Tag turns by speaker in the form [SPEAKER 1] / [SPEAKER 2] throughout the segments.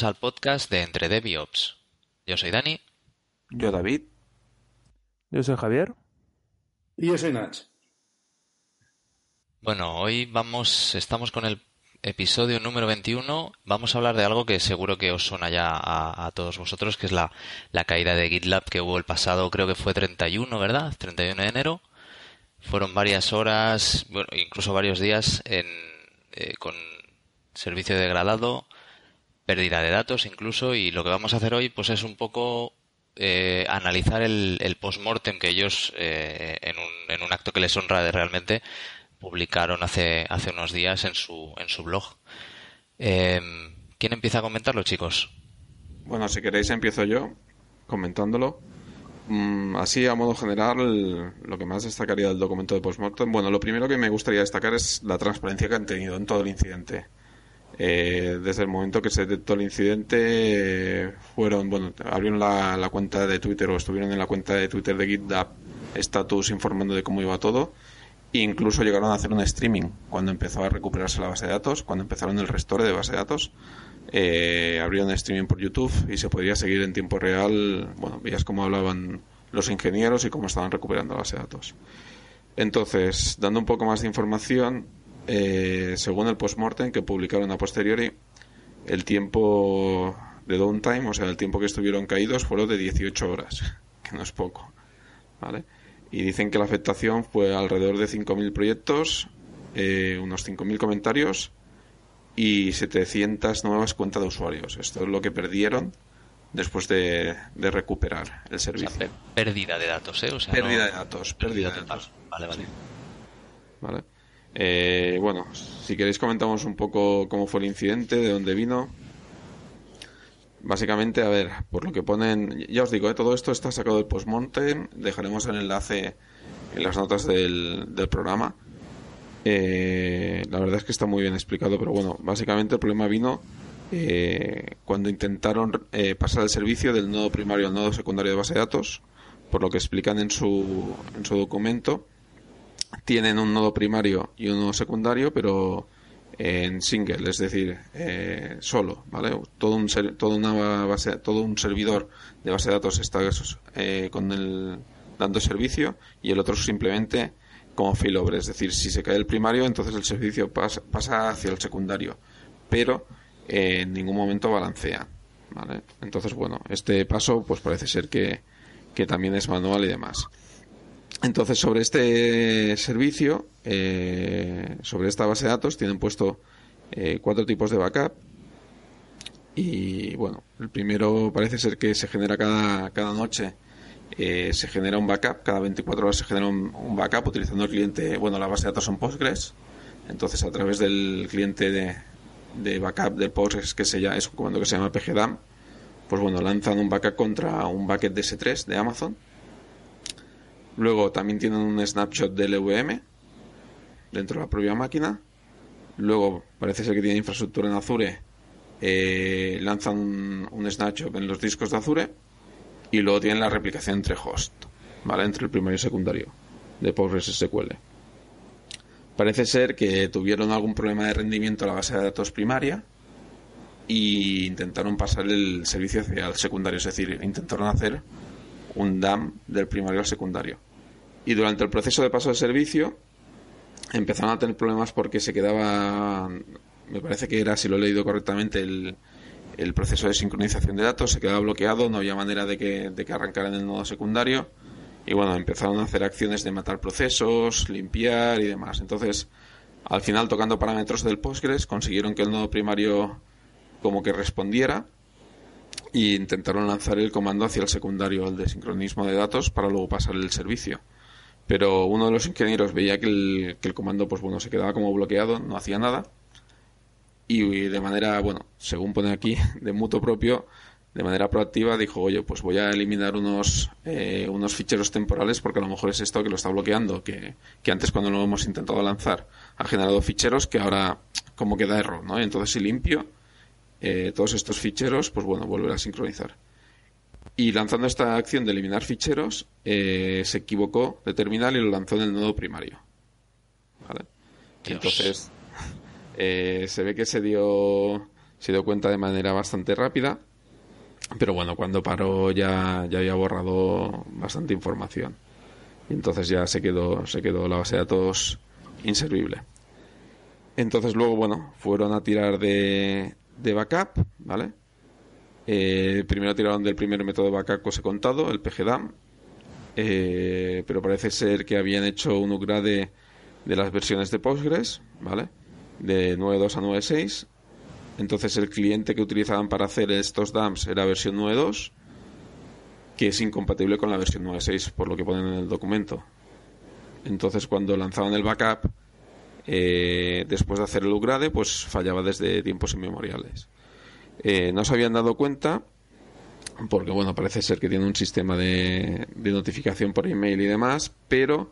[SPEAKER 1] Bienvenidos al podcast de Entre Dev y Ops. Yo soy Dani.
[SPEAKER 2] Yo David.
[SPEAKER 3] Yo soy Javier.
[SPEAKER 4] Y yo soy Nach.
[SPEAKER 1] Bueno, hoy vamos, estamos con el episodio número 21. Vamos a hablar de algo que seguro que os suena ya a, todos vosotros, que es la, la, caída de GitLab que hubo el pasado, creo que fue 31, ¿verdad? 31 de enero. Fueron varias horas, bueno, incluso varios días en, eh, con servicio degradado, pérdida de datos incluso, y lo que vamos a hacer hoy pues es un poco eh, analizar el, el post-mortem que ellos, eh, en, un, en un acto que les honra de realmente, publicaron hace, hace unos días en su, en su blog. Em, ¿Quién empieza a comentarlo, chicos?
[SPEAKER 2] Bueno, si queréis empiezo yo comentándolo. Mm, así, a modo general, lo que más destacaría del documento de postmortem, bueno, lo primero que me gustaría destacar es la transparencia que han tenido en todo el incidente. Eh, desde el momento que se detectó el incidente, fueron, bueno, abrieron la, cuenta de Twitter o estuvieron en la cuenta de Twitter de GitLab status informando de cómo iba todo. Incluso llegaron a hacer un streaming cuando empezó a recuperarse la base de datos, cuando empezaron el restore de base de datos. Eh, abrieron streaming por YouTube y se podría seguir en tiempo real. Bueno, veías cómo hablaban los ingenieros y cómo estaban recuperando la base de datos. Entonces, dando un poco más de información, eh, según el postmortem que publicaron a posteriori, el tiempo de downtime, o sea, el tiempo que estuvieron caídos, fueron de 18 horas, que no es poco. ¿Vale? Y dicen que la afectación fue alrededor de 5.000 proyectos, eh, unos 5.000 comentarios y 700 nuevas cuentas de usuarios. Esto es lo que perdieron después de, recuperar el servicio.
[SPEAKER 1] pérdida de datos, ¿eh?
[SPEAKER 2] pérdida de datos, pérdida de datos.
[SPEAKER 1] Vale, vale.
[SPEAKER 2] Vale. Eh, bueno, si queréis comentamos un poco cómo fue el incidente, de dónde vino. Básicamente, a ver, por lo que ponen, ya os digo, ¿eh? todo esto está sacado del postmonte, dejaremos el enlace en las notas del, del programa. Eh, la verdad es que está muy bien explicado, pero bueno, básicamente el problema vino eh, cuando intentaron eh, pasar el servicio del nodo primario al nodo secundario de base de datos, por lo que explican en su, en su documento. Tienen un nodo primario y un nodo secundario, pero en single, es decir, solo, ¿vale? Todo un, todo una base, todo un servidor de base de datos está con el, dando servicio y el otro simplemente como failover, es decir, si se cae el primario, entonces el servicio pasa, hacia el secundario, pero eh, en ningún momento balancea. ¿vale? Entonces, bueno, este paso pues parece ser que, también es manual y demás. Entonces, sobre este servicio, eh, sobre esta base de datos, tienen puesto eh, cuatro tipos de backup. Y bueno, el primero parece ser que se genera cada, cada noche eh, se genera un backup, cada 24 horas se genera un, backup utilizando el cliente, bueno, la base de datos son Postgres, entonces a través del cliente de, de backup de Postgres, que se llama, es un comando que se llama pgdam, pues bueno, lanzan un backup contra un bucket de S3 de Amazon. Luego también tienen un snapshot del LVM dentro de la propia máquina. Luego parece ser que tiene infraestructura en Azure. Eh, lanzan un, snapshot en los discos de Azure y luego tienen la replicación entre host, ¿vale? Entre el primario y secundario de PostgreSQL. Parece ser que tuvieron algún problema de rendimiento a la base de datos primaria y intentaron pasar el servicio hacia el secundario, es decir, intentaron hacer un DAM del primario al secundario. Y durante el proceso de paso de servicio empezaron a tener problemas porque se quedaba, me parece que era, si lo he leído correctamente, el, el proceso de sincronización de datos se quedaba bloqueado, no había manera de que, de que arrancaran el nodo secundario y bueno, empezaron a hacer acciones de matar procesos, limpiar y demás. Entonces, al final, tocando parámetros del Postgres, consiguieron que el nodo primario como que respondiera y intentaron lanzar el comando hacia el secundario, el de sincronismo de datos, para luego pasar el servicio. Pero uno de los ingenieros veía que el, comando, pues bueno, se quedaba como bloqueado, no hacía nada y de manera, bueno, según pone aquí, de mutuo propio, de manera proactiva dijo, oye, pues voy a eliminar unos, eh, unos ficheros temporales porque a lo mejor es esto que lo está bloqueando, que, que antes cuando lo hemos intentado lanzar ha generado ficheros que ahora como que da error, ¿no? Entonces si limpio eh, todos estos ficheros, pues bueno, volverá a sincronizar. Y lanzando esta acción de eliminar ficheros, eh, se equivocó de terminal y lo lanzó en el nodo primario. ¿Vale? Entonces, eh, se ve que se dio se dio cuenta de manera bastante rápida, pero bueno, cuando paró ya, ya había borrado bastante información. Y entonces ya se quedó, se quedó la base de datos inservible. Entonces luego, bueno, fueron a tirar de, de backup, ¿vale? Eh, primero tiraron del primer método de backup que os he contado, el PGDAM, eh, pero parece ser que habían hecho un upgrade de las versiones de Postgres, ¿vale? De 9.2 a 9.6. Entonces el cliente que utilizaban para hacer estos DAMs era versión 9.2, que es incompatible con la versión 9.6, por lo que ponen en el documento. Entonces cuando lanzaban el backup, eh, después de hacer el upgrade, pues fallaba desde tiempos inmemoriales. Eh, no se habían dado cuenta porque bueno, parece ser que tiene un sistema de, notificación por email y demás, pero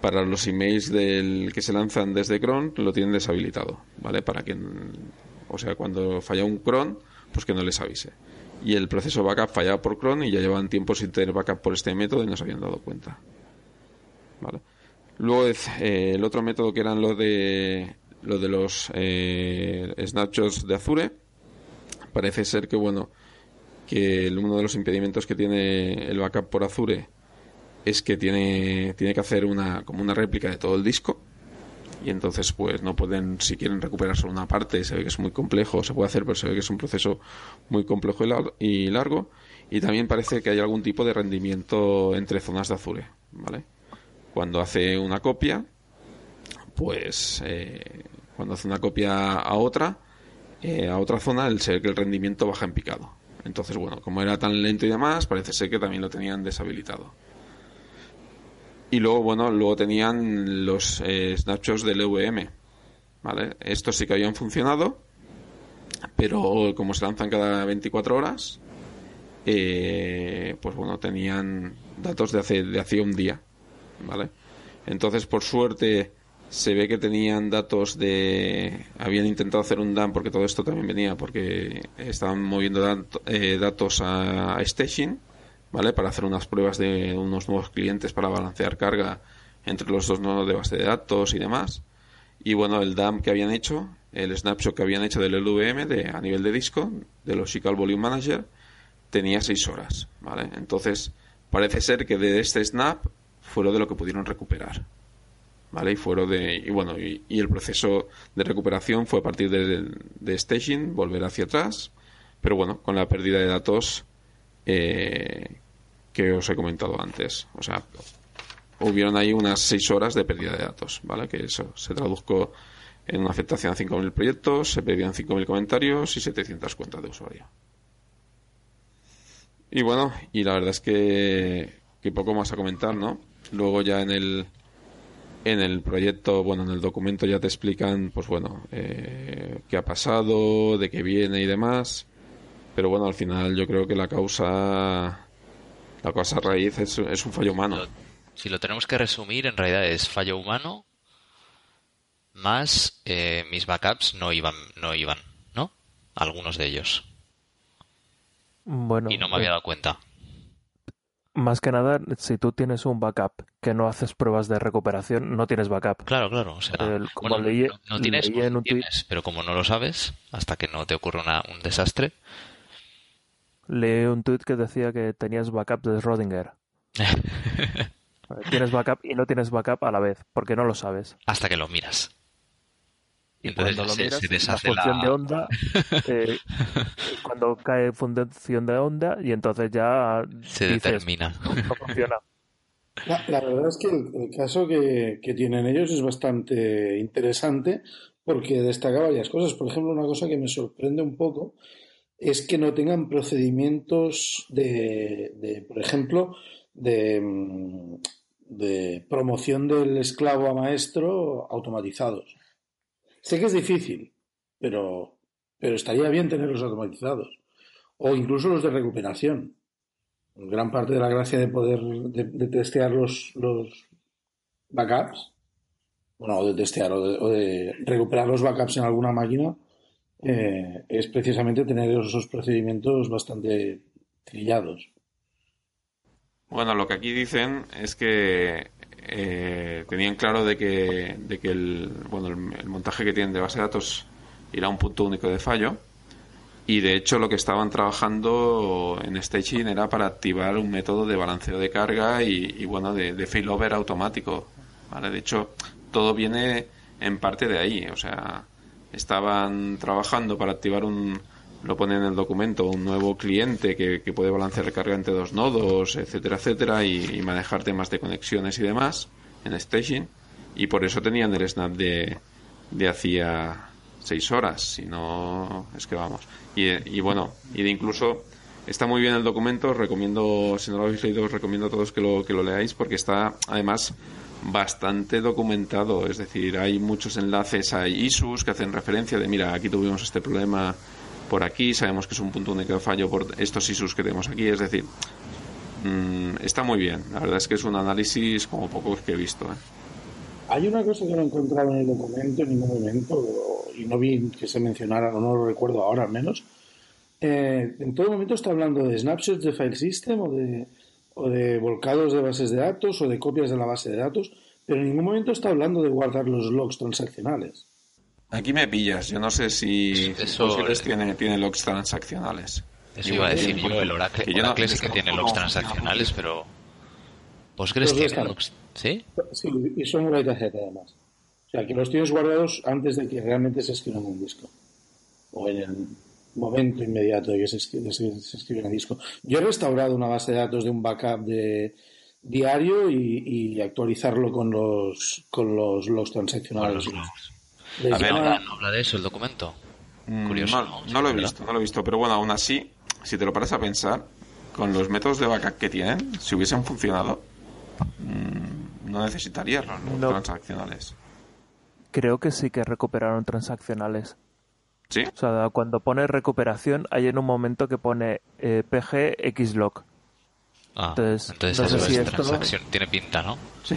[SPEAKER 2] para los emails del que se lanzan desde cron lo tienen deshabilitado, ¿vale? Para que, o sea, cuando falla un cron, pues que no les avise. Y el proceso backup fallaba por cron y ya llevan tiempo sin tener backup por este método y no se habían dado cuenta, ¿vale? Luego eh, el otro método que eran lo de lo de los eh, snapshots de Azure, parece ser que bueno que uno de los impedimentos que tiene el backup por Azure es que tiene, tiene que hacer una, como una réplica de todo el disco y entonces pues no pueden, si quieren recuperar solo una parte, se ve que es muy complejo, se puede hacer, pero se ve que es un proceso muy complejo y largo y también parece que hay algún tipo de rendimiento entre zonas de Azure, ¿vale? Cuando hace una copia, pues eh, cuando hace una copia a otra, eh, a otra zona, el, que el rendimiento baja en picado. Entonces, bueno, como era tan lento y demás, parece ser que también lo tenían deshabilitado. Y luego, bueno, luego tenían los eh, snapshots del EVM. ¿Vale? Estos sí que habían funcionado, pero como se lanzan cada 24 horas, eh, pues bueno, tenían datos de hace, de hace un día. ¿Vale? Entonces, por suerte, se ve que tenían datos de habían intentado hacer un DAM porque todo esto también venía porque estaban moviendo eh, datos a, staging vale para hacer unas pruebas de unos nuevos clientes para balancear carga entre los dos nodos de base de datos y demás. Y bueno el DAM que habían hecho el snapshot que habían hecho del LVM de, a nivel de disco de Logical Volume Manager tenía seis horas vale entonces parece ser que de este snap fue lo de lo que pudieron recuperar ¿vale? Y fueron de y bueno, y, el proceso de recuperación fue a partir de, staging, volver hacia atrás, pero bueno, con la pérdida de datos eh, que os he comentado antes, o sea, hubieron ahí unas 6 horas de pérdida de datos, ¿vale? Que eso se tradujo en una afectación a 5.000 proyectos, se perdían 5.000 comentarios y 700 cuentas de usuario. Y bueno, y la verdad es que, que poco más a comentar, ¿no? Luego ya en el, en el proyecto, bueno, en el documento ya te explican, pues bueno, eh, qué ha pasado, de qué viene y demás. Pero bueno, al final yo creo que la causa, la causa raíz es, un fallo humano.
[SPEAKER 1] Si lo tenemos que resumir, en realidad es fallo humano más eh, mis backups no iban, no iban, ¿no? Algunos de ellos.
[SPEAKER 3] Bueno.
[SPEAKER 1] Y no me había eh, dado cuenta.
[SPEAKER 3] Más que nada, si tú tienes un backup que no haces pruebas de recuperación, no tienes backup.
[SPEAKER 1] Claro, claro. O sea,
[SPEAKER 3] como leí,
[SPEAKER 1] no, tienes, pero como no lo sabes, hasta que no te ocurre un desastre.
[SPEAKER 3] Leí un tweet que decía que tenías backup de Schrödinger. tienes backup y no tienes backup a la vez, porque no lo sabes.
[SPEAKER 1] Hasta que lo miras.
[SPEAKER 3] Y cuando lo miras, la función de onda, eh, cuando cae función de onda, y entonces ya
[SPEAKER 1] se determina.
[SPEAKER 3] No funciona.
[SPEAKER 4] La, verdad es que el, caso que, que, tienen ellos es bastante interesante porque destaca varias cosas. Por ejemplo, una cosa que me sorprende un poco es que no tengan procedimientos de, de por ejemplo, de, mm, de promoción del esclavo a maestro automatizados. Sé que es difícil, pero, pero estaría bien tenerlos automatizados. O incluso los de recuperación. Gran parte de la gracia de poder de, testear los, los backups, bueno, o de testear o de, recuperar los backups en alguna máquina, eh, es precisamente tener esos procedimientos bastante trillados.
[SPEAKER 2] Bueno, lo que aquí dicen es que eh, tenían claro de que, de que el, bueno, el, montaje que tienen de base de datos irá a un punto único de fallo, Y de hecho lo que estaban trabajando en staging era para activar un método de balanceo de carga y, bueno, de, failover automático. De hecho, todo viene en parte de ahí. O sea, estaban trabajando para activar un, lo pone en el documento, un nuevo cliente que, que puede balancear carga entre dos nodos, etcétera, etcétera, y, manejar temas de conexiones y demás en staging. Y por eso tenían el snap de, de hacía seis horas, si no, es que vamos. Y, y bueno, y de incluso está muy bien el documento, recomiendo, si no lo habéis leído, os recomiendo a todos que lo, que lo leáis porque está además bastante documentado, es decir, hay muchos enlaces a ISUs que hacen referencia de, mira, aquí tuvimos este problema por aquí, sabemos que es un punto único de fallo por estos ISUs que tenemos aquí, es decir, mm, está muy bien, la verdad es que es un análisis como pocos que he visto. ¿eh?
[SPEAKER 4] Hay una cosa que no he encontrado en el documento en ningún momento, y no vi que se mencionara, o no lo recuerdo ahora al menos. Eh, en todo momento está hablando de snapshots de file system o de o de volcados de bases de datos o de copias de la base de datos, pero en ningún momento está hablando de guardar los logs transaccionales.
[SPEAKER 2] Aquí me pillas, yo no sé si Postgres tiene, tiene logs transaccionales.
[SPEAKER 1] Eso iba a decir yo, el Oracle, que Oracle sí que tiene logs transaccionales, pero Postgres tiene logs, ¿sí?
[SPEAKER 4] Sí, y son además. O sea, que los tienes guardados antes de que realmente se escriban en un disco. O en el momento inmediato de que se, escribe en el disco. Yo he restaurado una base de datos de un backup de diario y, actualizarlo con los con los logs transaccionales.
[SPEAKER 1] A ver, habla de eso el documento.
[SPEAKER 2] Mm, Curioso. No, lo he visto, no lo he visto, pero bueno, aún así, si te lo paras a pensar, con los métodos de backup que tienen, si hubiesen funcionado, mm, no necesitarías los transaccionales.
[SPEAKER 3] Creo que sí que recuperaron transaccionales.
[SPEAKER 2] ¿Sí?
[SPEAKER 3] O sea, cuando pone recuperación, hay en un momento que pone eh, PG.
[SPEAKER 1] Ah, entonces, entonces no sé si esto... tiene pinta, ¿no?
[SPEAKER 3] Sí.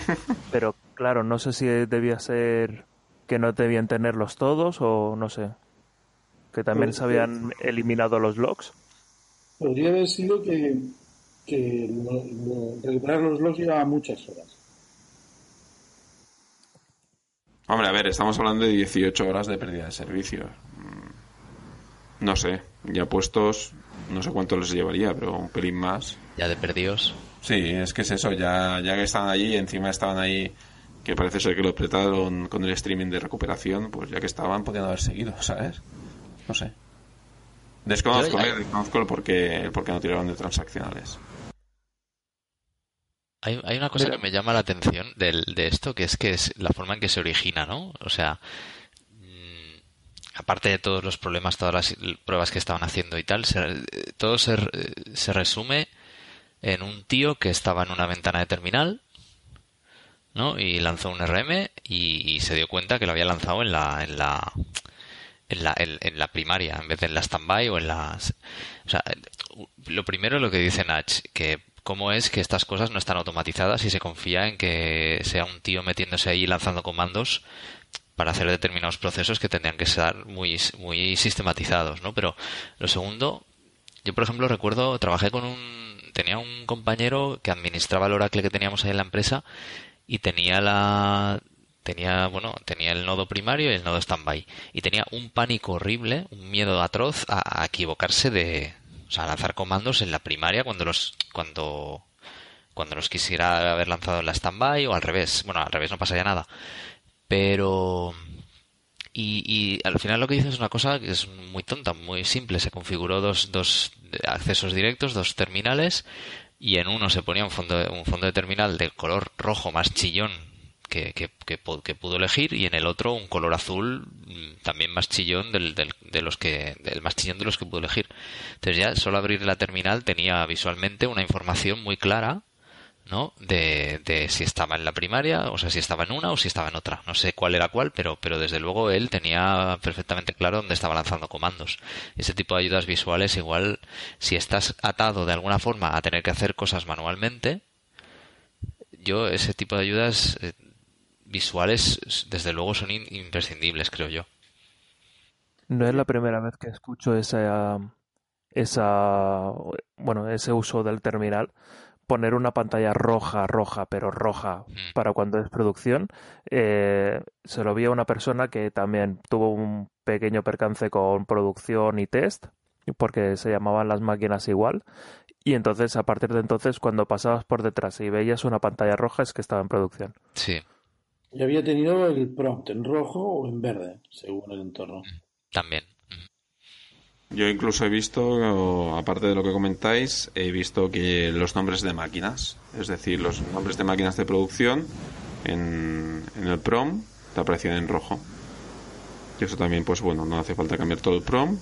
[SPEAKER 3] Pero claro, no sé si debía ser que no debían tenerlos todos o no sé. Que también pues, se habían pues, eliminado los logs.
[SPEAKER 4] Podría haber sido que, recuperar los logs llevaba muchas horas.
[SPEAKER 2] Hombre, a ver, estamos hablando de 18 horas de pérdida de servicio. No sé, ya puestos, no sé cuánto les llevaría, pero un pelín más.
[SPEAKER 1] Ya de perdidos.
[SPEAKER 2] Sí, es que es eso, ya, ya que estaban allí, encima estaban ahí, que parece ser que lo apretaron con el streaming de recuperación, pues ya que estaban, podían haber seguido, ¿sabes? No sé. Desconozco, eh, desconozco el por, qué, no tiraron de transaccionales.
[SPEAKER 1] Hay, hay una cosa que me llama la atención de, de esto, que es que es la forma en que se origina, ¿no? O sea, aparte de todos los problemas, todas las pruebas que estaban haciendo y tal, todo se, se, resume en un tío que estaba en una ventana de terminal, ¿no? Y lanzó un RM y, se dio cuenta que lo había lanzado en la, en la, en la, en, la primaria, en vez de en la standby o en las... O sea, lo primero lo que dice Natch, que cómo es que estas cosas no están automatizadas y se confía en que sea un tío metiéndose ahí lanzando comandos para hacer determinados procesos que tendrían que ser muy, muy sistematizados, ¿no? Pero lo segundo, yo por ejemplo recuerdo, trabajé con un, tenía un compañero que administraba el Oracle que teníamos ahí en la empresa y tenía la, tenía, bueno, tenía el nodo primario y el nodo standby y tenía un pánico horrible, un miedo atroz a, equivocarse de, o sea, lanzar comandos en la primaria cuando los, cuando, cuando los quisiera haber lanzado en la standby o al revés. Bueno, al revés no pasaría nada pero... Y, al final lo que dice es una cosa que es muy tonta, muy simple. Se configuró dos, dos accesos directos, dos terminales, y en uno se ponía un fondo, un fondo de terminal de color rojo más chillón que, que, que, pudo elegir, y en el otro un color azul mm, también más chillón del, del, de los que, del más chillón de los que pudo elegir. Entonces ya solo abrir la terminal tenía visualmente una información muy clara ¿no? De, de, si estaba en la primaria, o sea, si estaba en una o si estaba en otra. No sé cuál era cuál, pero, pero desde luego él tenía perfectamente claro dónde estaba lanzando comandos. Ese tipo de ayudas visuales, igual, si estás atado de alguna forma a tener que hacer cosas manualmente, yo ese tipo de ayudas eh, visuales, desde luego, son imprescindibles, creo yo.
[SPEAKER 3] No es la primera vez que escucho esa, esa, bueno, ese uso del terminal poner una pantalla roja, roja, pero roja mm. para cuando es producción. Eh, se lo vi a una persona que también tuvo un pequeño percance con producción y test porque se llamaban las máquinas igual. Y entonces, a partir de entonces, cuando pasabas por detrás y veías una pantalla roja, es que estaba en producción.
[SPEAKER 1] Sí.
[SPEAKER 4] Yo había tenido el prompt en rojo o en verde, según el entorno.
[SPEAKER 1] También.
[SPEAKER 2] Yo incluso he visto, aparte de lo que comentáis, he visto que los nombres de máquinas, es decir, los nombres de máquinas de producción en, en el PROM te aparecían en rojo. Y eso también, pues bueno, no hace falta cambiar todo el PROM,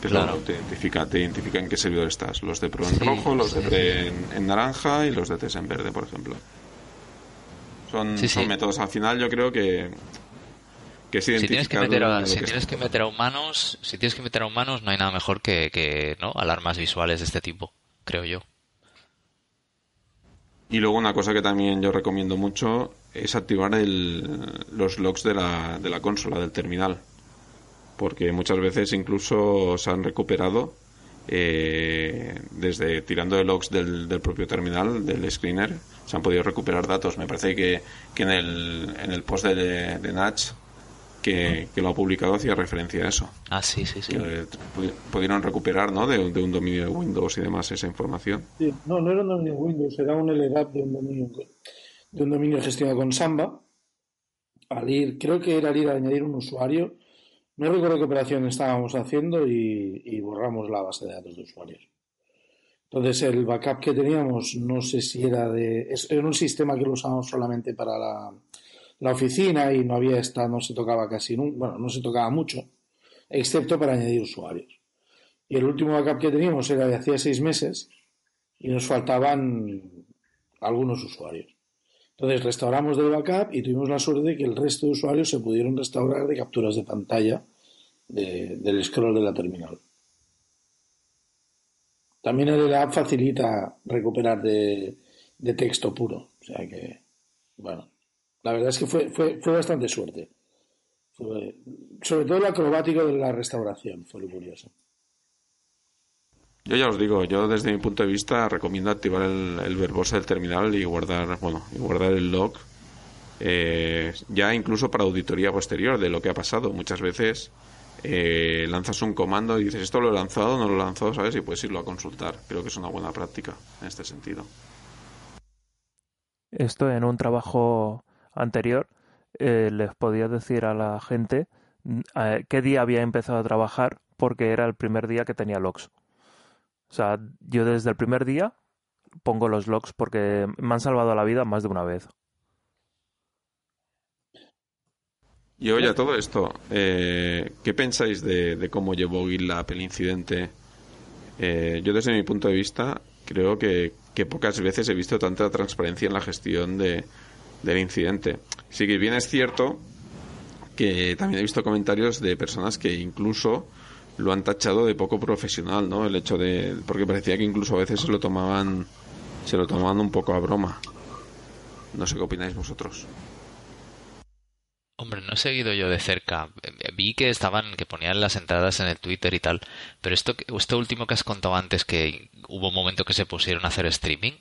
[SPEAKER 2] pero te, identifica, te identifica en qué servidor estás. Los de Pro en rojo, los de Pre en, naranja y los de TES en verde, por ejemplo. Son, son métodos. Al final yo creo que
[SPEAKER 1] si tienes que meter a, si tienes que meter a humanos si tienes que meter a humanos no hay nada mejor que, no alarmas visuales de este tipo creo yo.
[SPEAKER 2] Y luego una cosa que también yo recomiendo mucho es activar el, los logs de la, de la consola del terminal. Porque muchas veces incluso se han recuperado eh, desde tirando de logs del, del, propio terminal, del screener, se han podido recuperar datos. Me parece que, que en, el, en el post de, de Natch que, lo ha publicado hacía referencia a eso.
[SPEAKER 1] Ah, sí, sí, sí.
[SPEAKER 2] pudieron recuperar, ¿no? De, un dominio de Windows y demás esa información.
[SPEAKER 4] Sí, no, no era un dominio de Windows, era un LDAP de un dominio, de un dominio gestionado con Samba. Al ir, creo que era al ir a añadir un usuario, no recuerdo qué operación estábamos haciendo y, borramos la base de datos de usuarios. Entonces el backup que teníamos, no sé si era de... Era un sistema que lo usábamos solamente para la, la oficina y no había esta, no se tocaba casi, bueno, no se tocaba mucho, excepto para añadir usuarios. Y el último backup que teníamos era de hacía seis meses y nos faltaban algunos usuarios. Entonces restauramos del backup y tuvimos la suerte de que el resto de usuarios se pudieron restaurar de capturas de pantalla del scroll de la terminal. También el app facilita recuperar de, de texto puro. O sea que, bueno, la verdad es que fue, fue, fue bastante suerte. sobre todo el acrobático de la restauración fue lo curioso.
[SPEAKER 2] Yo ya os digo, yo desde mi punto de vista recomiendo activar el, el verbosa del terminal y guardar, bueno, y guardar el log eh, ya incluso para auditoría posterior de lo que ha pasado. Muchas veces eh, lanzas un comando y dices esto lo he lanzado, no lo he lanzado, ¿sabes? Y puedes irlo a consultar. Creo que es una buena práctica en este sentido.
[SPEAKER 3] Esto en un trabajo anterior, eh, les podía decir a la gente mm, qué día había empezado a trabajar porque era el primer día que tenía logs. O sea, yo desde el primer día pongo los logs porque me han salvado la vida más de una vez.
[SPEAKER 2] Y oye, todo esto, eh, ¿qué pensáis de, cómo llevó GitLab el incidente? Eh, yo desde mi punto de vista creo que, que, pocas veces he visto tanta transparencia en la gestión de, del incidente. Sí que bien es cierto que también he visto comentarios de personas que incluso lo han tachado de poco profesional, ¿no? El hecho de porque parecía que incluso a veces se lo tomaban se lo tomaban un poco a broma. No sé qué opináis vosotros.
[SPEAKER 1] Hombre, no he seguido yo de cerca. Vi que estaban, que ponían las entradas en el Twitter y tal. Pero esto, esto último que has contado antes, que hubo un momento que se pusieron a hacer streaming,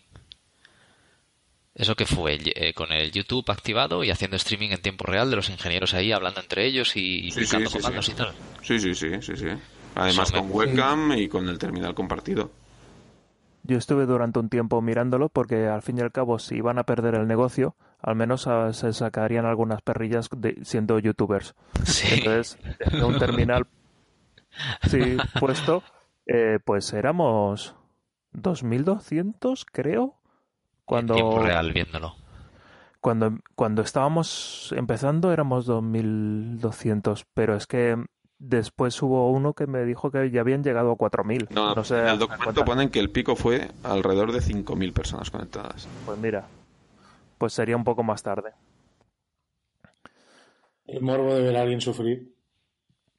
[SPEAKER 1] ¿Eso que fue? Eh, con el YouTube activado y haciendo streaming en tiempo real de los ingenieros ahí hablando entre ellos y sí, comandos y tal.
[SPEAKER 2] Sí, sí, sí, sí, sí. Además con webcam y con el terminal compartido.
[SPEAKER 3] Yo estuve durante un tiempo mirándolo porque al fin y al cabo si iban a perder el negocio, al menos ah, se sacarían algunas perrillas siendo youtubers. Entonces, un terminal sí, puesto, eh, pues éramos 2.200 creo cuando,
[SPEAKER 1] tiempo real viéndolo.
[SPEAKER 3] Cuando, cuando estábamos empezando éramos 2200, pero es que después hubo uno que me dijo que ya habían llegado a 4000.
[SPEAKER 2] No, no sé en el documento ponen que el pico fue alrededor de 5000 personas conectadas.
[SPEAKER 3] Pues mira, pues sería un poco más tarde.
[SPEAKER 4] El morbo de ver a alguien sufrir.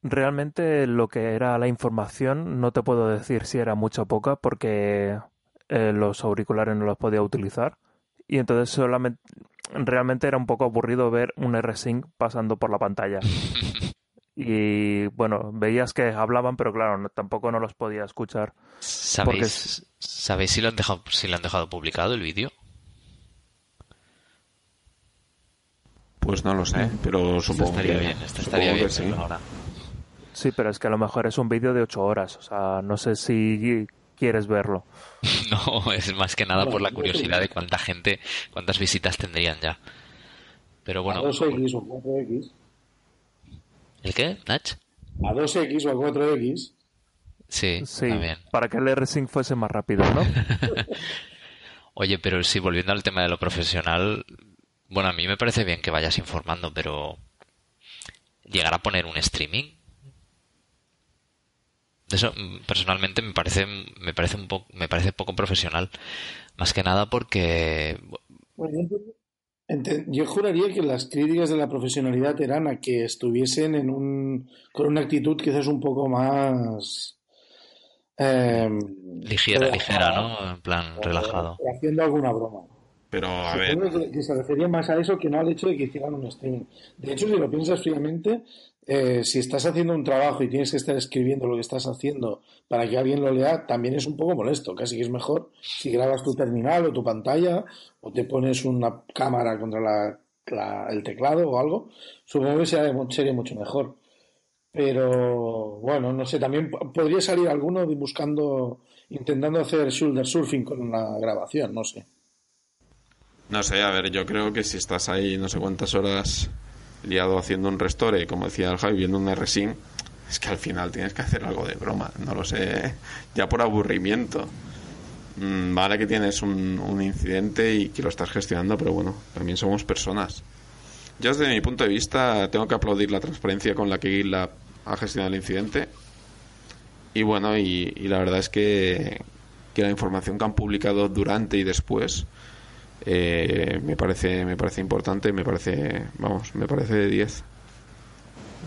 [SPEAKER 3] Realmente lo que era la información no te puedo decir si era mucha o poca porque eh, los auriculares no los podía utilizar y entonces solamente realmente era un poco aburrido ver un R-Sync pasando por la pantalla. Y bueno, veías que hablaban, pero claro, tampoco no los podía escuchar.
[SPEAKER 1] ¿Sabéis, ¿sabéis si, lo han dejado, si lo han dejado publicado el vídeo?
[SPEAKER 2] Pues no lo sé, pero supongo
[SPEAKER 1] estaría
[SPEAKER 2] que,
[SPEAKER 1] bien, estaría bien ahora.
[SPEAKER 3] Sí, pero es que a lo mejor es un vídeo de ocho horas, o sea, no sé si quieres verlo.
[SPEAKER 1] No, es más que nada por la curiosidad de cuánta gente, cuántas visitas tendrían ya. Pero bueno.
[SPEAKER 4] A 2X o 4X.
[SPEAKER 1] ¿El qué, Nach?
[SPEAKER 4] A 2X o a 4X.
[SPEAKER 1] Sí,
[SPEAKER 3] Sí,
[SPEAKER 1] también.
[SPEAKER 3] para que el R-Sync fuese más rápido, ¿no?
[SPEAKER 1] Oye, pero sí, volviendo al tema de lo profesional, bueno, a mí me parece bien que vayas informando, pero llegar a poner un streaming, eso mm, personalmente me parece me parece un poco me parece poco profesional, más que nada porque
[SPEAKER 4] Bueno, yo juraría que las críticas de la profesionalidad eran a que estuviesen en un, con una actitud quizás un poco más eh,
[SPEAKER 1] ligera,
[SPEAKER 4] relajada,
[SPEAKER 1] ligera, ¿no? En plan
[SPEAKER 4] o-
[SPEAKER 1] relajado.
[SPEAKER 4] haciendo alguna broma.
[SPEAKER 2] Pero, a ver,
[SPEAKER 4] Supongo que, que se refería más a eso que no al hecho de que hicieran un streaming. De hecho, si lo piensas fríamente, eh, si estás haciendo un trabajo y tienes que estar escribiendo lo que estás haciendo para que alguien lo lea, también es un poco molesto. Casi que es mejor si grabas tu terminal o tu pantalla o te pones una cámara contra la- la- el teclado o algo. Supongo que sería, sería mucho mejor. Pero bueno, no sé, también po- podría salir alguno buscando, intentando hacer shoulder surfing con la grabación, no sé.
[SPEAKER 2] no sé, a ver, yo creo que si estás ahí no sé cuántas horas liado haciendo un restore, como decía el Javi, viendo un RSIM, es que al final tienes que hacer algo de broma, no lo sé, ya por aburrimiento. Mm, vale que tienes un, un incidente y que lo estás gestionando, pero bueno, también somos personas. Yo desde mi punto de vista tengo que aplaudir la transparencia con la que GitLab ha gestionado el incidente. Y bueno, y, y la verdad es que, que la información que han publicado durante y después eh, me parece me parece importante, me parece, vamos, me parece de 10.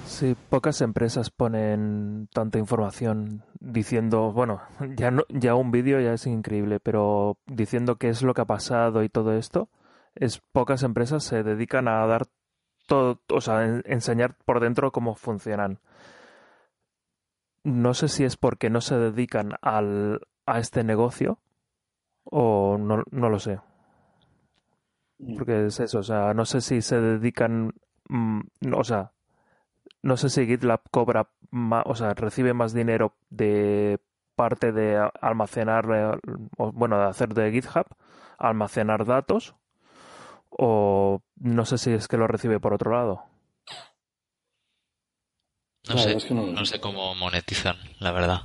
[SPEAKER 3] Sí, pocas empresas ponen tanta información diciendo, bueno, ya no, ya un vídeo ya es increíble, pero diciendo qué es lo que ha pasado y todo esto, es pocas empresas se dedican a dar todo, o sea, en- enseñar por dentro cómo funcionan. No sé si es porque no se dedican al, a este negocio o no, no lo sé. Porque es eso, o sea, no sé si se dedican, mm, no, o sea, no sé si GitLab cobra más, o sea, recibe más dinero de parte de almacenar, eh, o, bueno, de hacer de GitHub, almacenar datos, o no sé si es que lo recibe por otro lado.
[SPEAKER 1] No sé,
[SPEAKER 4] verdad es que no sé
[SPEAKER 1] cómo monetizan, la verdad.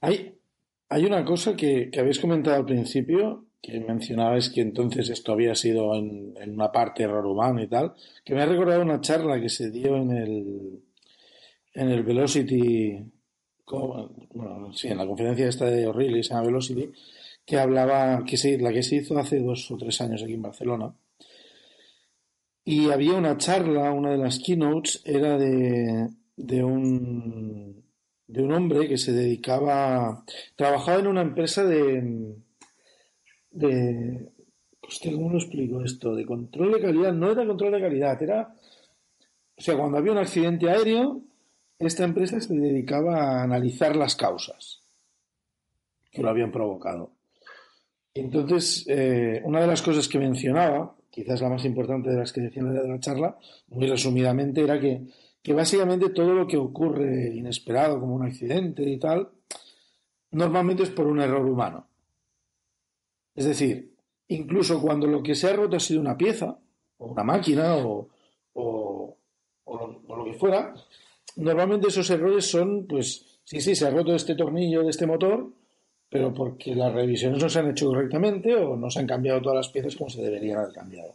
[SPEAKER 4] Hay, hay una cosa que, que habéis comentado al principio, que mencionabais que entonces esto había sido en, una parte error humano y tal, que me ha recordado una charla que se dio en el, en el Velocity, bueno, sí, en la conferencia esta de O'Reilly, se llama Velocity, que hablaba, que se, la que se hizo hace dos o tres años aquí en Barcelona. Y había una charla, una de las keynotes era de, de un, de un hombre que se dedicaba, trabajaba en una empresa de, de, hostia, ¿cómo lo explico esto? De control de calidad, no era control de calidad, era, o sea, cuando había un accidente aéreo, esta empresa se dedicaba a analizar las causas que lo habían provocado. Entonces, eh, una de las cosas que mencionaba, quizás la más importante de las que decía en la charla, muy resumidamente, era que, que básicamente todo lo que ocurre inesperado, como un accidente y tal, normalmente es por un error humano. Es decir, incluso cuando lo que se ha roto ha sido una pieza, o una máquina, o, o, lo, o lo que fuera, normalmente esos errores son, pues, sí, sí, se ha roto este tornillo de este motor, pero porque las revisiones no se han hecho correctamente o no se han cambiado todas las piezas como se deberían haber cambiado.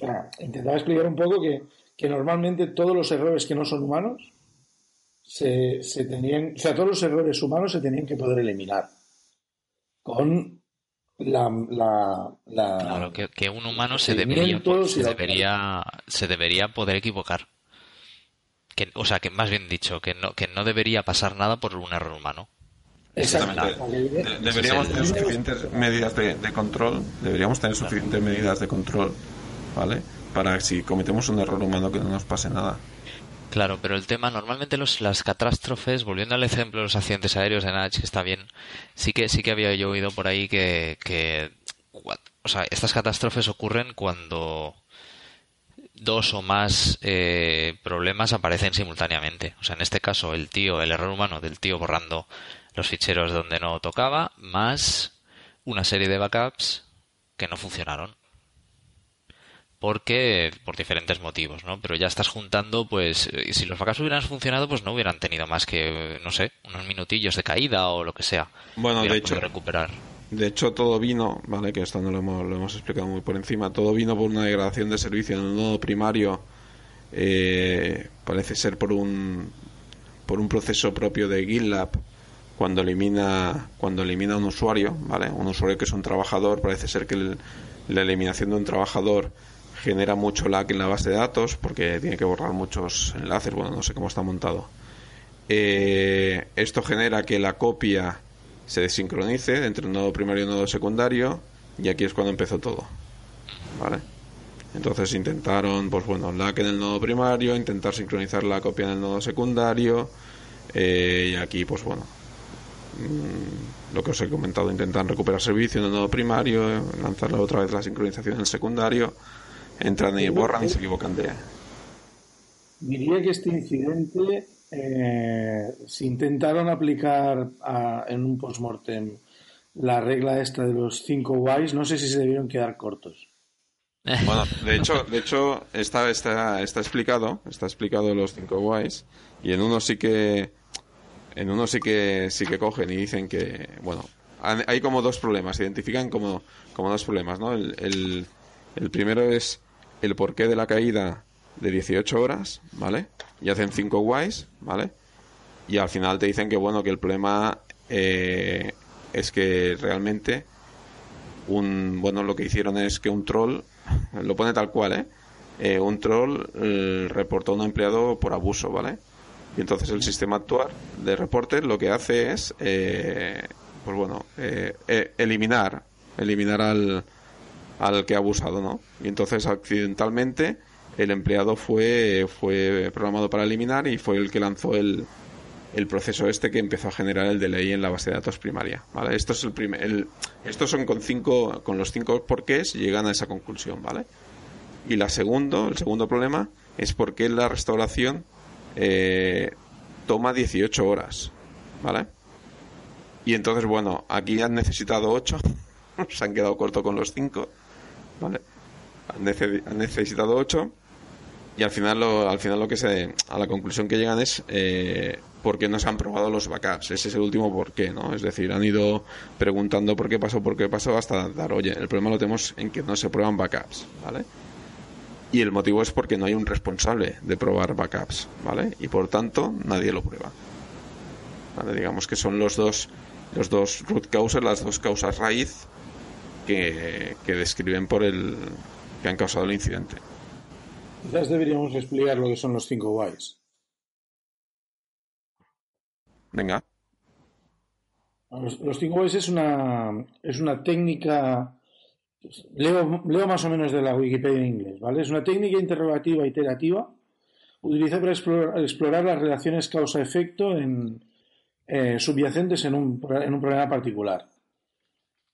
[SPEAKER 4] O intentaba explicar un poco que, que normalmente todos los errores que no son humanos se, se tenían, o sea, todos los errores humanos se tenían que poder eliminar con la, la, la-
[SPEAKER 1] Claro, que, que un humano se debería, se debería, se debería poder equivocar. Que, o sea, que más bien dicho, que no, que no debería pasar nada por un error humano.
[SPEAKER 4] Exacto.
[SPEAKER 2] De- deberíamos tener suficientes medidas de, de control, deberíamos tener suficientes medidas de control, ¿vale? Para si cometemos un error humano que no nos pase nada.
[SPEAKER 1] Claro, pero el tema, normalmente los, las catástrofes, volviendo al ejemplo de los accidentes aéreos de Nach, que está bien, sí que, sí que había yo oído por ahí que, que, o sea, estas catástrofes ocurren cuando dos o más eh, problemas aparecen simultáneamente. O sea, en este caso, el tío, el error humano del tío borrando los ficheros donde no tocaba, más una serie de backups que no funcionaron. Porque, por diferentes motivos, ¿no? Pero ya estás juntando, pues, eh, si los backups hubieran funcionado, pues no hubieran tenido más que, no sé, unos minutillos de caída o lo que sea.
[SPEAKER 2] Bueno, de hecho,
[SPEAKER 1] recuperar.
[SPEAKER 2] De hecho, todo vino, ¿vale? Que esto no lo hemos, lo hemos explicado muy por encima. Todo vino por una degradación de servicio en el nodo primario. Eh, parece ser por un, por un proceso propio de GitLab cuando elimina cuando elimina un usuario, ¿vale? Un usuario que es un trabajador, parece ser que la eliminación de un trabajador genera mucho lag en la base de datos porque tiene que borrar muchos enlaces, bueno, no sé cómo está montado. Eh, esto genera que la copia se desincronice entre un nodo primario y un nodo secundario y aquí es cuando empezó todo. Entonces intentaron, pues bueno, lag en el nodo primario, intentar sincronizar la copia en el nodo secundario eh, y aquí, pues bueno, mm, lo que os he comentado, intentan recuperar servicio en el nodo primario, lanzar otra vez la sincronización en el secundario, entran y borran y se equivocan de...
[SPEAKER 4] Diría que este incidente eh, si intentaron aplicar en un postmortem la regla esta de los cinco whys, no sé si se debieron quedar cortos.
[SPEAKER 2] Bueno, de hecho, de hecho está, está, está explicado, está explicado los cinco whys y en uno sí que en uno sí que sí que cogen y dicen que bueno hay como dos problemas, se identifican como, como dos problemas, ¿no? El, el, el primero es el porqué de la caída de 18 horas, ¿vale? Y hacen 5 guays, ¿vale? Y al final te dicen que, bueno, que el problema eh, es que realmente un, bueno, lo que hicieron es que un troll, lo pone tal cual, ¿eh? eh un troll eh, reportó a un empleado por abuso, ¿vale? Y entonces el sistema actual de reporte lo que hace es, pues bueno, eliminar, eliminar al, al que ha abusado, ¿no? Y entonces accidentalmente el empleado fue, fue programado para eliminar y fue el que lanzó el, el proceso este que empezó a generar el delay en la base de datos primaria. ¿vale? Esto es el primer, el, estos son con cinco, con los cinco porqués llegan a esa conclusión, ¿vale? Y la segundo, el segundo problema es por qué la restauración eh, toma 18 horas, ¿vale? Y entonces, bueno, aquí han necesitado 8, se han quedado corto con los 5, ¿vale? Han, necesitado 8 y al final lo, al final lo que se a la conclusión que llegan es eh, por qué no se han probado los backups ese es el último por qué no es decir han ido preguntando por qué pasó por qué pasó hasta dar oye el problema lo tenemos en que no se prueban backups vale y el motivo es porque no hay un responsable de probar backups vale y por tanto nadie lo prueba. Vale digamos que son los dos los dos root causes las dos causas raíz que, que describen por el que han causado el incidente
[SPEAKER 4] Quizás deberíamos explicar lo que son los cinco whys.
[SPEAKER 2] Venga.
[SPEAKER 4] Los, cinco whys es una, es una técnica. Leo, leo más o menos de la Wikipedia en inglés, ¿vale? Es una técnica interrogativa iterativa utilizada para explorar, las relaciones causa-efecto en, eh, subyacentes en un, en un problema particular.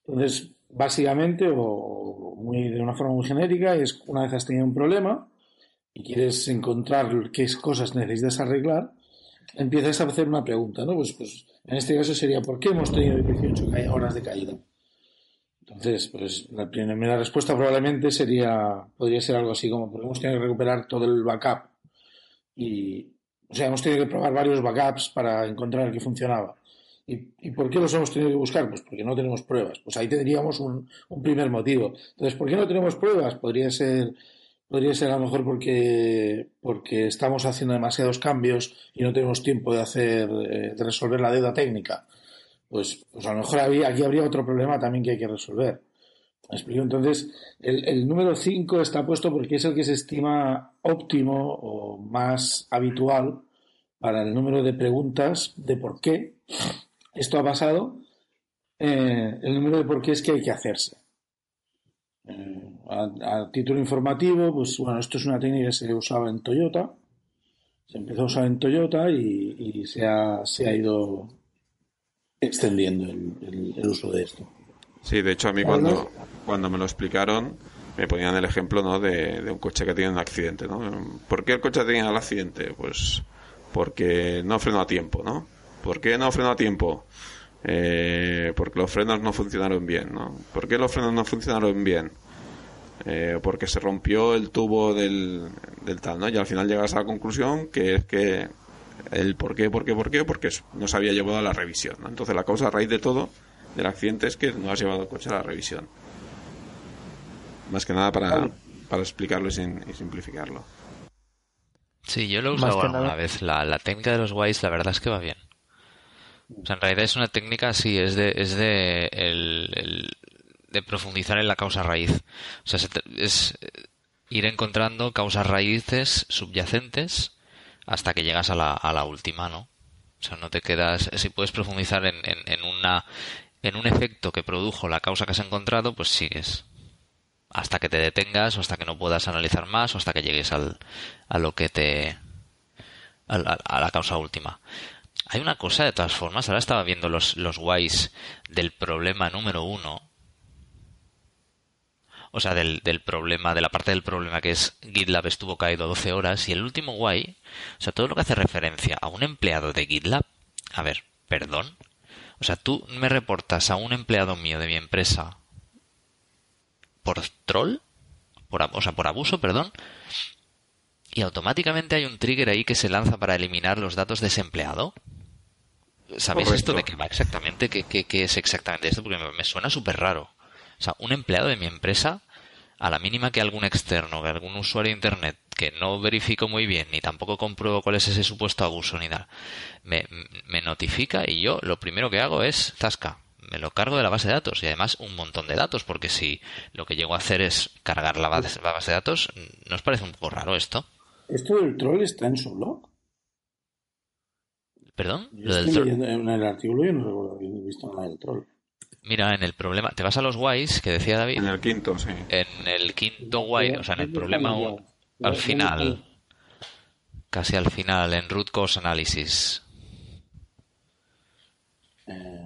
[SPEAKER 4] Entonces, básicamente, o muy, de una forma muy genérica, es una vez has tenido un problema, y quieres encontrar qué cosas necesitas arreglar, empiezas a hacer una pregunta, ¿no? Pues, pues en este caso sería ¿por qué hemos tenido 18 horas de caída? Entonces, pues la primera respuesta probablemente sería, podría ser algo así como, porque hemos tenido que recuperar todo el backup y, o sea, hemos tenido que probar varios backups para encontrar el que funcionaba. ¿Y, ¿Y, por qué los hemos tenido que buscar? Pues porque no tenemos pruebas. Pues ahí tendríamos un, un primer motivo. Entonces, ¿por qué no tenemos pruebas? Podría ser podría ser a lo mejor porque, porque estamos haciendo demasiados cambios y no tenemos tiempo de hacer, eh, de resolver la deuda técnica. Pues, pues a lo mejor aquí habría otro problema también que hay que resolver. ¿Me explico? Entonces, el, el número 5 está puesto porque es el que se estima óptimo o más habitual para el número de preguntas de por qué esto ha pasado, eh, el número de por qué es que hay que hacerse. Eh, a, título informativo, pues bueno, esto es una técnica que se usaba en Toyota, se empezó a usar en Toyota y, se, ha, se, ha, ido extendiendo el, uso de esto.
[SPEAKER 2] Sí, de hecho a mí cuando, cuando me lo explicaron, me ponían el ejemplo ¿no? de, un coche que tiene un accidente. ¿no? ¿Por qué el coche tenía el accidente? Pues porque no frenó a tiempo. ¿no? ¿Por qué no frenó a tiempo? Eh, porque los frenos no funcionaron bien. ¿no? ¿Por qué los frenos no funcionaron bien? Eh, porque se rompió el tubo del, del tal, ¿no? Y al final llegas a la conclusión que es que el por qué, por qué, por qué, porque no se había llevado a la revisión, ¿no? Entonces la causa a raíz de todo del accidente es que no has llevado el coche a la revisión. Más que nada para, para explicarlo y, simplificarlo.
[SPEAKER 1] Sí, yo lo he usado alguna vez. La, la, técnica de los guays, la verdad es que va bien. O sea, en realidad es una técnica, sí, es de, es de, el, de profundizar en la causa raíz. O sea, es ir encontrando causas raíces subyacentes hasta que llegas a la, a la última, ¿no? O sea, no te quedas, si puedes profundizar en, en, en, una, en un efecto que produjo la causa que has encontrado, pues sigues hasta que te detengas o hasta que no puedas analizar más o hasta que llegues al, a lo que te a, la causa última. Hay una cosa de todas formas, ahora estaba viendo los, los guays del problema número uno, o sea, del, problema, de la parte del problema que es GitLab estuvo caído 12 horas y el último guay, o sea, todo lo que hace referencia a un empleado de GitLab, a ver, perdón, o sea, tú me reportas a un empleado mío de mi empresa por troll, por, o sea, por abuso, perdón, y automáticamente hay un trigger ahí que se lanza para eliminar los datos de ese empleado. ¿Sabéis esto de qué va exactamente? ¿Qué, qué, es exactamente esto? Porque me, suena súper raro. O sea, un empleado de mi empresa, a la mínima que algún externo, que algún usuario de Internet, que no verifico muy bien, ni tampoco compruebo cuál es ese supuesto abuso ni nada, me, me notifica y yo lo primero que hago es, zasca, me lo cargo de la base de datos y además un montón de datos, porque si lo que llego a hacer es cargar la base, de datos, ¿no os parece un poco raro esto?
[SPEAKER 4] ¿Esto del troll está en su blog?
[SPEAKER 1] ¿Perdón?
[SPEAKER 4] ¿Lo del troll? En el artículo yo no recuerdo haber visto nada del troll.
[SPEAKER 1] Mira, en el problema, te vas a los guays que decía David.
[SPEAKER 2] En el quinto, sí.
[SPEAKER 1] En el quinto guay, o sea, en el problema al final, casi al final, en root cause analysis.
[SPEAKER 4] Eh,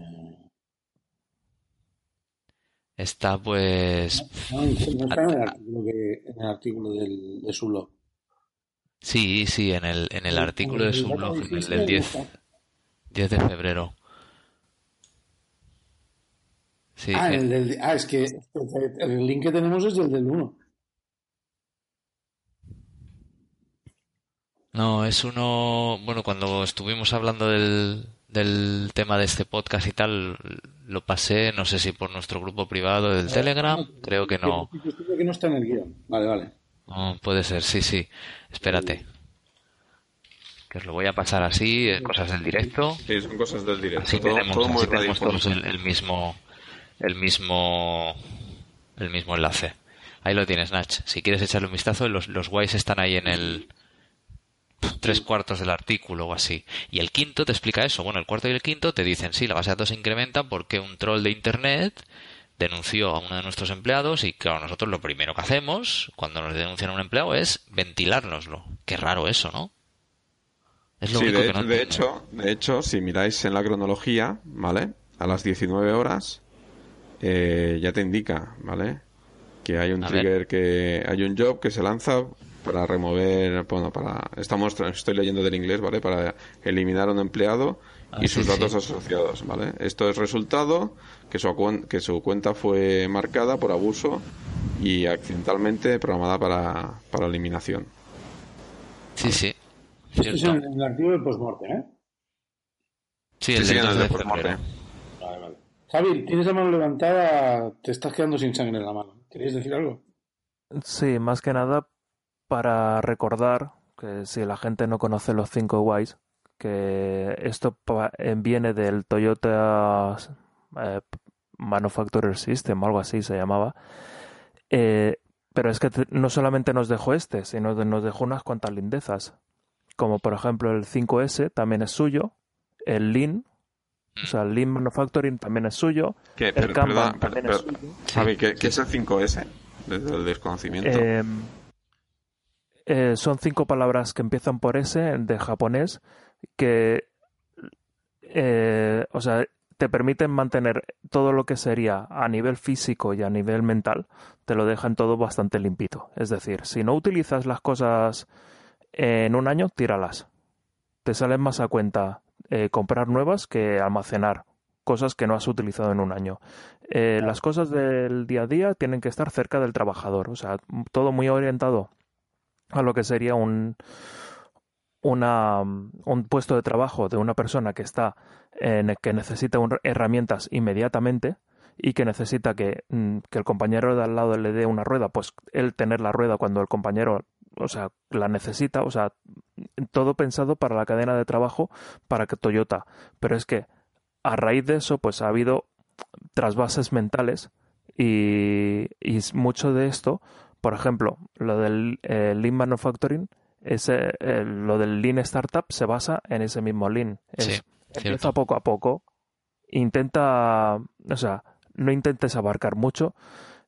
[SPEAKER 1] Está pues...
[SPEAKER 4] No, está en el artículo, en el artículo del, de su blog.
[SPEAKER 1] Sí, sí, en el, en el artículo de su blog, en el del 10, 10 de febrero.
[SPEAKER 4] Sí, ah, el del, ah, es que el link que tenemos es el del 1.
[SPEAKER 1] No, es uno. Bueno, cuando estuvimos hablando del, del tema de este podcast y tal lo pasé, no sé si por nuestro grupo privado del Telegram, creo que no.
[SPEAKER 4] que no está en el guion. Vale, vale.
[SPEAKER 1] Puede ser, sí, sí. Espérate. Que os lo voy a pasar así, eh, cosas del directo.
[SPEAKER 2] Sí, son cosas del directo.
[SPEAKER 1] Así tenemos, todos el, mismo, el mismo, el mismo enlace. Ahí lo tienes, Nach. Si quieres echarle un vistazo, los, los guays están ahí en el, tres cuartos del artículo o así. Y el quinto te explica eso. Bueno, el cuarto y el quinto te dicen, sí, la base de datos se incrementa porque un troll de Internet denunció a uno de nuestros empleados y claro, nosotros lo primero que hacemos cuando nos denuncian a un empleado es ventilárnoslo. Qué raro eso, ¿no?
[SPEAKER 2] Es lo sí, de, que de hecho, de hecho, si miráis en la cronología, ¿vale? A las 19 horas eh, ya te indica, ¿vale? Que hay un trigger, que hay un job que se lanza para remover, bueno, para, estamos, estoy leyendo del inglés, ¿vale? Para eliminar a un empleado y ah, sus datos asociados, ¿vale? Esto es resultado que su, que su cuenta fue marcada por abuso y accidentalmente programada para, para eliminación.
[SPEAKER 1] Sí, sí.
[SPEAKER 4] Esto es en el artículo del postmorte, ¿eh?
[SPEAKER 1] Sí, el,
[SPEAKER 2] sí, del postmorte.
[SPEAKER 4] Vale, vale. Javi, tienes la mano levantada, te estás quedando sin sangre en la mano. ¿Querías decir algo?
[SPEAKER 3] Sí, más que nada para recordar que si la gente no conoce los 5 Ys, que esto eh, viene del Toyota eh, Manufacturer System, algo así se llamaba. Eh, pero es que no solamente nos dejó este, sino que nos dejó unas cuantas lindezas. Como por ejemplo el 5S también es suyo, el Lean, o sea, el Lean Manufacturing también es suyo, el Kanban también es suyo.
[SPEAKER 2] ¿qué, es el 5S? Desde el desconocimiento.
[SPEAKER 3] Em, eh, son cinco palabras que empiezan por S de japonés que, eh, o sea, te permiten mantener todo lo que sería a nivel físico y a nivel mental, te lo dejan todo bastante limpito. Es decir, si no utilizas las cosas en un año, tíralas. Te salen más a cuenta eh, comprar nuevas que almacenar cosas que no has utilizado en un año. Eh, las cosas del día a día tienen que estar cerca del trabajador, o sea, todo muy orientado a lo que sería un, una, un puesto de trabajo de una persona que está en que necesita herramientas inmediatamente y que necesita que, mm, que, el compañero de al lado le dé una rueda, pues él tener la rueda cuando el compañero, o sea, la necesita, o sea, todo pensado para la cadena de trabajo para que Toyota. Pero es que a raíz de eso, pues ha habido trasvases mentales y, y mucho de esto, por ejemplo, lo del eh, Lean Manufacturing, ese, eh, lo del Lean Startup se basa en ese mismo Lean. Es, empieza poco a poco, intenta, o sea, no intentes abarcar mucho,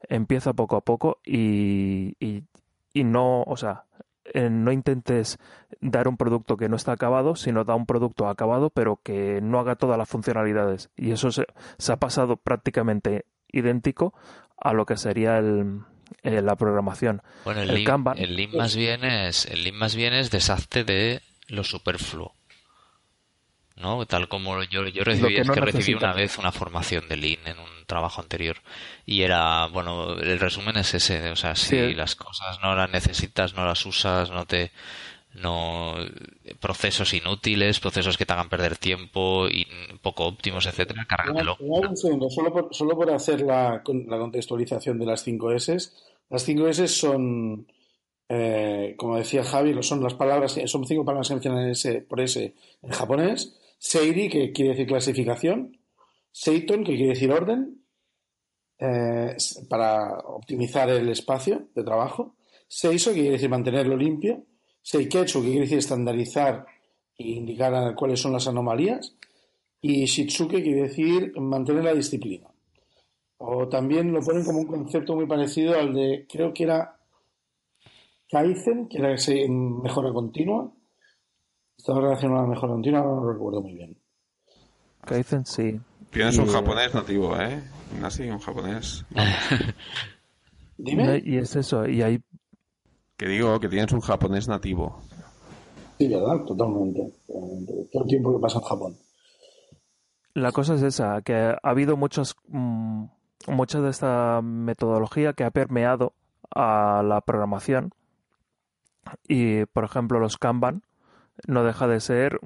[SPEAKER 3] empieza poco a poco y, y, y no, o sea, eh, no intentes dar un producto que no está acabado, sino da un producto acabado, pero que no haga todas las funcionalidades. Y eso se, ha pasado prácticamente idéntico a lo que sería el, eh, la programación.
[SPEAKER 1] Bueno, el, el Lean más bien es el Lean más bien es desastre de lo superfluo. ¿no? Tal como yo, yo recibí, que, recibí una vez una formación de Lean en un trabajo anterior y era, bueno, el resumen es ese, o sea, si las cosas no las necesitas, no las usas, no te no procesos inútiles, procesos que te hagan perder tiempo y poco óptimos, etcétera, cárgatelo.
[SPEAKER 4] Solo por, solo por hacer la, la contextualización de las 5 S. Las 5 S son, eh, como decía Javi, son las palabras, son cinco palabras que mencionan S por S en japonés. Seiri, que quiere decir clasificación. Seiton, que quiere decir orden, eh, para optimizar el espacio de trabajo. Seiso, que quiere decir mantenerlo limpio. Seiketsu, que quiere decir estandarizar e indicar cuáles son las anomalías. Y Shitsuke, que quiere decir mantener la disciplina. O también lo ponen como un concepto muy parecido al de, creo que era Kaizen, que era mejora continua. Estaba relacionado a la mejora continua, no lo recuerdo muy bien.
[SPEAKER 3] Kaizen sí.
[SPEAKER 2] Tienes un japonés nativo, ¿eh? Así, un japonés.
[SPEAKER 3] Dime. Y es eso, y hay...
[SPEAKER 2] Que digo, que tienes un japonés nativo.
[SPEAKER 4] Sí, verdad, totalmente. Todo el tiempo que pasa en Japón.
[SPEAKER 3] La cosa es esa, que ha habido muchos, mm, mucha de esta metodología que ha permeado a la programación. Y, por ejemplo, los Kanban no deja de ser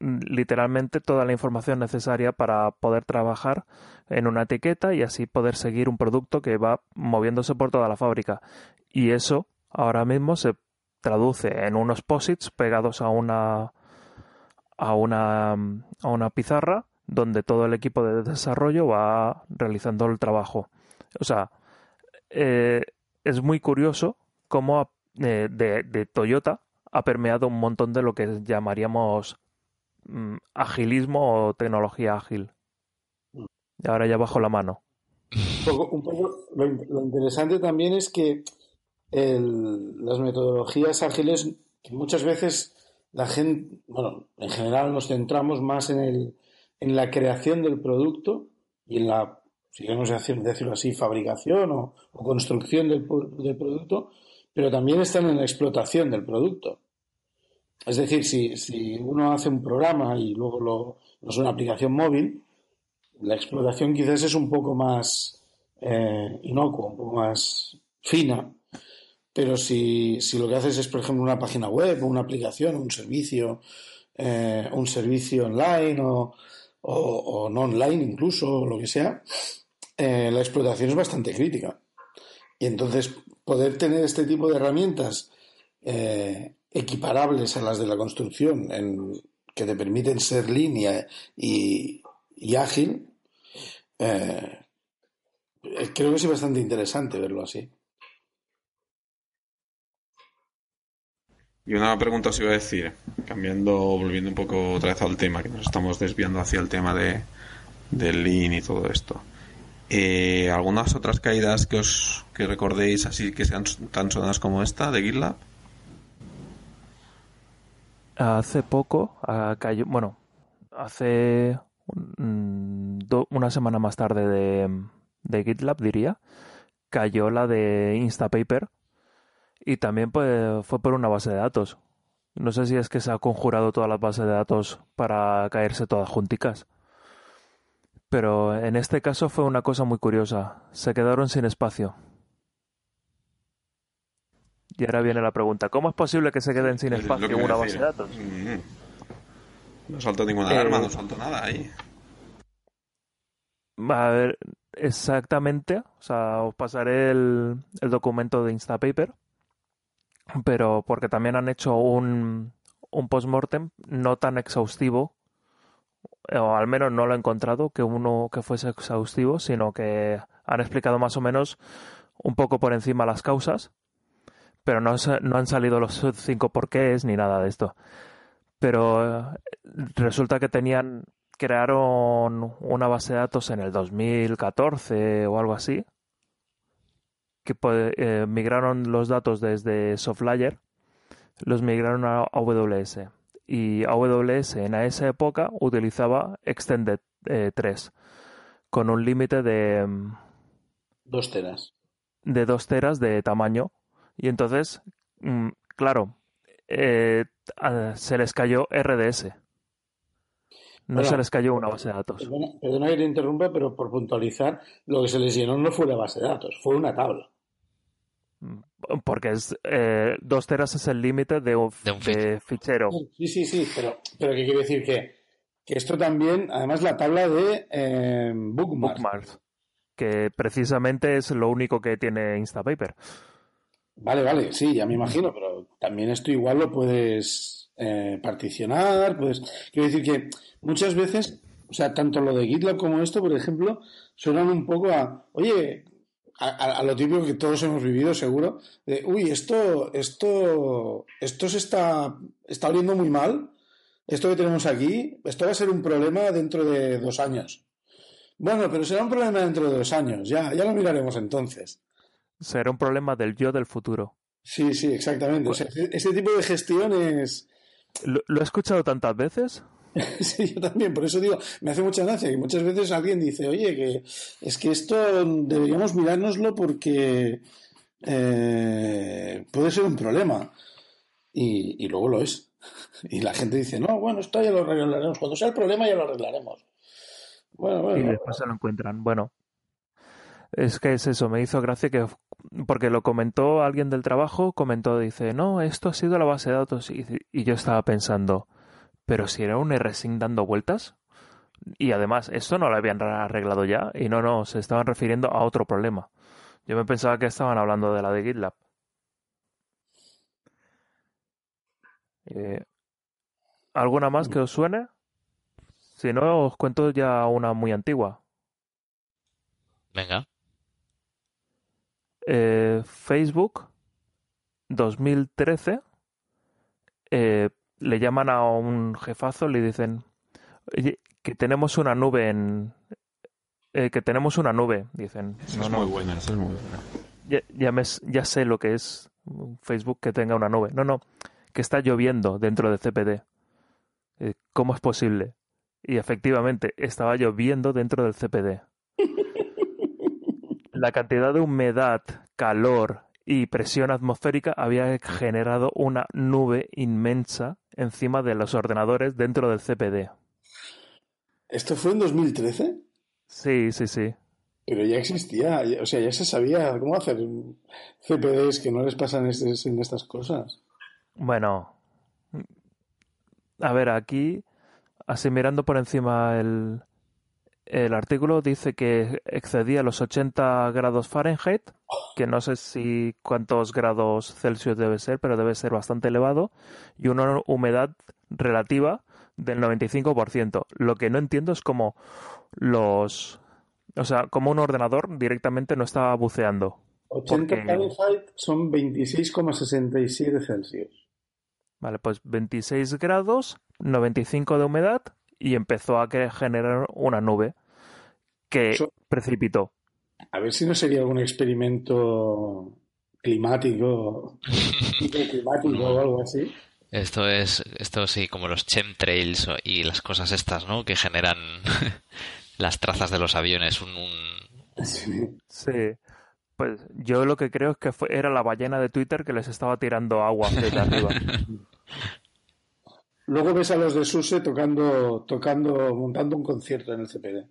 [SPEAKER 3] literalmente toda la información necesaria para poder trabajar en una etiqueta y así poder seguir un producto que va moviéndose por toda la fábrica. Y eso ahora mismo se traduce en unos posits pegados a una a una a una pizarra donde todo el equipo de desarrollo va realizando el trabajo. O sea, eh, es muy curioso cómo eh, de, Toyota ha permeado un montón de lo que llamaríamos Mm, agilismo o tecnología ágil. Y ahora ya bajo la mano.
[SPEAKER 4] Un poco, lo, interesante también es que las metodologías ágiles, muchas veces la gente, bueno, en general nos centramos más en, el, en la creación del producto y en la, si queremos decirlo así, fabricación o, construcción del, del, producto, pero también están en la explotación del producto. Es decir, si, si uno hace un programa y luego lo, es una aplicación móvil, la explotación quizás es un poco más eh, inocua, un poco más fina. Pero si, si, lo que haces es, por ejemplo, una página web, una aplicación, un servicio, eh, un servicio online o, o, no online incluso, o lo que sea, eh, la explotación es bastante crítica. Y entonces poder tener este tipo de herramientas equiparables a las de la construcción, en, que te permiten ser línea y, ágil, eh, creo que es bastante interesante verlo así.
[SPEAKER 2] Y una pregunta os iba a decir, cambiando, volviendo un poco otra vez al tema, que nos estamos desviando hacia el tema de, del Lean y todo esto. Eh, ¿Algunas otras caídas que os que recordéis así que sean tan sonadas como esta de GitLab?
[SPEAKER 3] hace poco cayó, bueno, hace una semana más tarde de, de GitLab, diría, cayó la de Instapaper y también pues, fue por una base de datos. No sé si es que se ha conjurado todas las bases de datos para caerse todas junticas. Pero en este caso fue una cosa muy curiosa. Se quedaron sin espacio. Y ahora viene la pregunta, ¿cómo es posible que se queden sin espacio en una base de datos? Mm-hmm.
[SPEAKER 2] No saltó ninguna alarma, no saltó nada ahí.
[SPEAKER 3] A ver, exactamente. O sea, os pasaré el, el documento de Instapaper. Pero porque también han hecho un, un post-mortem no tan exhaustivo, o al menos no lo he encontrado, que uno que fuese exhaustivo, sino que han explicado más o menos un poco por encima las causas pero no, no han salido los cinco porqués ni nada de esto. Pero eh, resulta que tenían, crearon una base de datos en el 2014 o algo así, que eh, migraron los datos desde Softlayer, los migraron a AWS. Y AWS en esa época utilizaba Extended 3, eh, con un límite de... Mm,
[SPEAKER 4] dos teras.
[SPEAKER 3] De dos teras de tamaño y entonces, mm, claro, eh, se les cayó RDS. No se les cayó una base de datos.
[SPEAKER 4] Perdona, que te interrumpa, pero por puntualizar, lo que se les llenó no fue la base de datos, fue una tabla.
[SPEAKER 3] Porque es eh, dos teras es el límite de, un fichero.
[SPEAKER 4] Sí, sí, sí, pero, pero ¿qué quiere decir? Que, que esto también, además la tabla de eh, bookmarks.
[SPEAKER 3] Que precisamente es lo único que tiene Instapaper.
[SPEAKER 4] Vale, vale, sí, ya me imagino, pero también esto igual lo puedes eh, particionar, puedes... Quiero decir que muchas veces, o sea, tanto lo de GitLab como esto, por ejemplo, suenan un poco a, oye, a, lo típico que todos hemos vivido, seguro, de, uy, esto, esto, esto se está, está oliendo muy mal, esto que tenemos aquí, esto va a ser un problema dentro de dos años. Bueno, pero será un problema dentro de dos años, ya, ya lo miraremos entonces
[SPEAKER 3] será un problema del yo del futuro.
[SPEAKER 4] Sí, sí, exactamente. ese tipo de gestiones...
[SPEAKER 3] ¿Lo, he escuchado tantas veces?
[SPEAKER 4] sí, yo también, por eso digo, me hace mucha gracia que muchas veces alguien dice, oye, que es que esto deberíamos mirárnoslo porque eh, puede ser un problema. Y, y, luego lo es. Y la gente dice, no, bueno, esto ya lo arreglaremos. Cuando sea el problema ya lo arreglaremos.
[SPEAKER 3] Bueno. Y después se lo encuentran. Bueno, es que es eso, me hizo gracia que, porque lo comentó alguien del trabajo, comentó, dice, no, esto ha sido la base de datos. Y, yo estaba pensando, pero si era un rsync dando vueltas. Y además, esto no lo habían arreglado ya. Y no, no, se estaban refiriendo a otro problema. Yo me pensaba que estaban hablando de la de GitLab. Eh, ¿Alguna más que os suene? Si no, os cuento ya una muy antigua.
[SPEAKER 1] Venga.
[SPEAKER 3] Eh, Facebook 2013 eh, le llaman a un jefazo, le dicen que tenemos una nube en eh, que tenemos una nube, dicen.
[SPEAKER 2] es muy buena, es muy buena.
[SPEAKER 3] Ya, ya, sé lo que es Facebook que tenga una nube. No, no, que está lloviendo dentro de CPD. ¿Cómo es posible? Y efectivamente, estaba lloviendo dentro del CPD la cantidad de humedad, calor y presión atmosférica había generado una nube inmensa encima de los ordenadores dentro del CPD.
[SPEAKER 4] ¿Esto fue en 2013?
[SPEAKER 3] Sí, sí, sí.
[SPEAKER 4] Pero ya existía, o sea, ya se sabía cómo hacer CPDs que no les pasan en estas cosas.
[SPEAKER 3] Bueno, a ver, aquí, así mirando por encima el, el artículo dice que excedía los 80 grados Fahrenheit, que no sé si cuántos grados Celsius debe ser, pero debe ser bastante elevado, y una humedad relativa del 95%. Lo que no entiendo es cómo los... O sea, como un ordenador directamente no estaba buceando.
[SPEAKER 4] 80 Fahrenheit son 26,67 Celsius.
[SPEAKER 3] Vale, pues 26 grados, 95 de humedad y empezó a generar una nube que precipitó.
[SPEAKER 4] A ver si no sería algún experimento climático, climático o algo así.
[SPEAKER 1] Esto es, esto sí, como los chemtrails y las cosas estas, ¿no? Que generan, las trazas de los aviones. Un,
[SPEAKER 3] Sí. Pues yo lo que creo es que fue, era la ballena de Twitter que les estaba tirando agua desde arriba.
[SPEAKER 4] Luego ves a los de Suse tocando, tocando, montando un concierto en el CPD.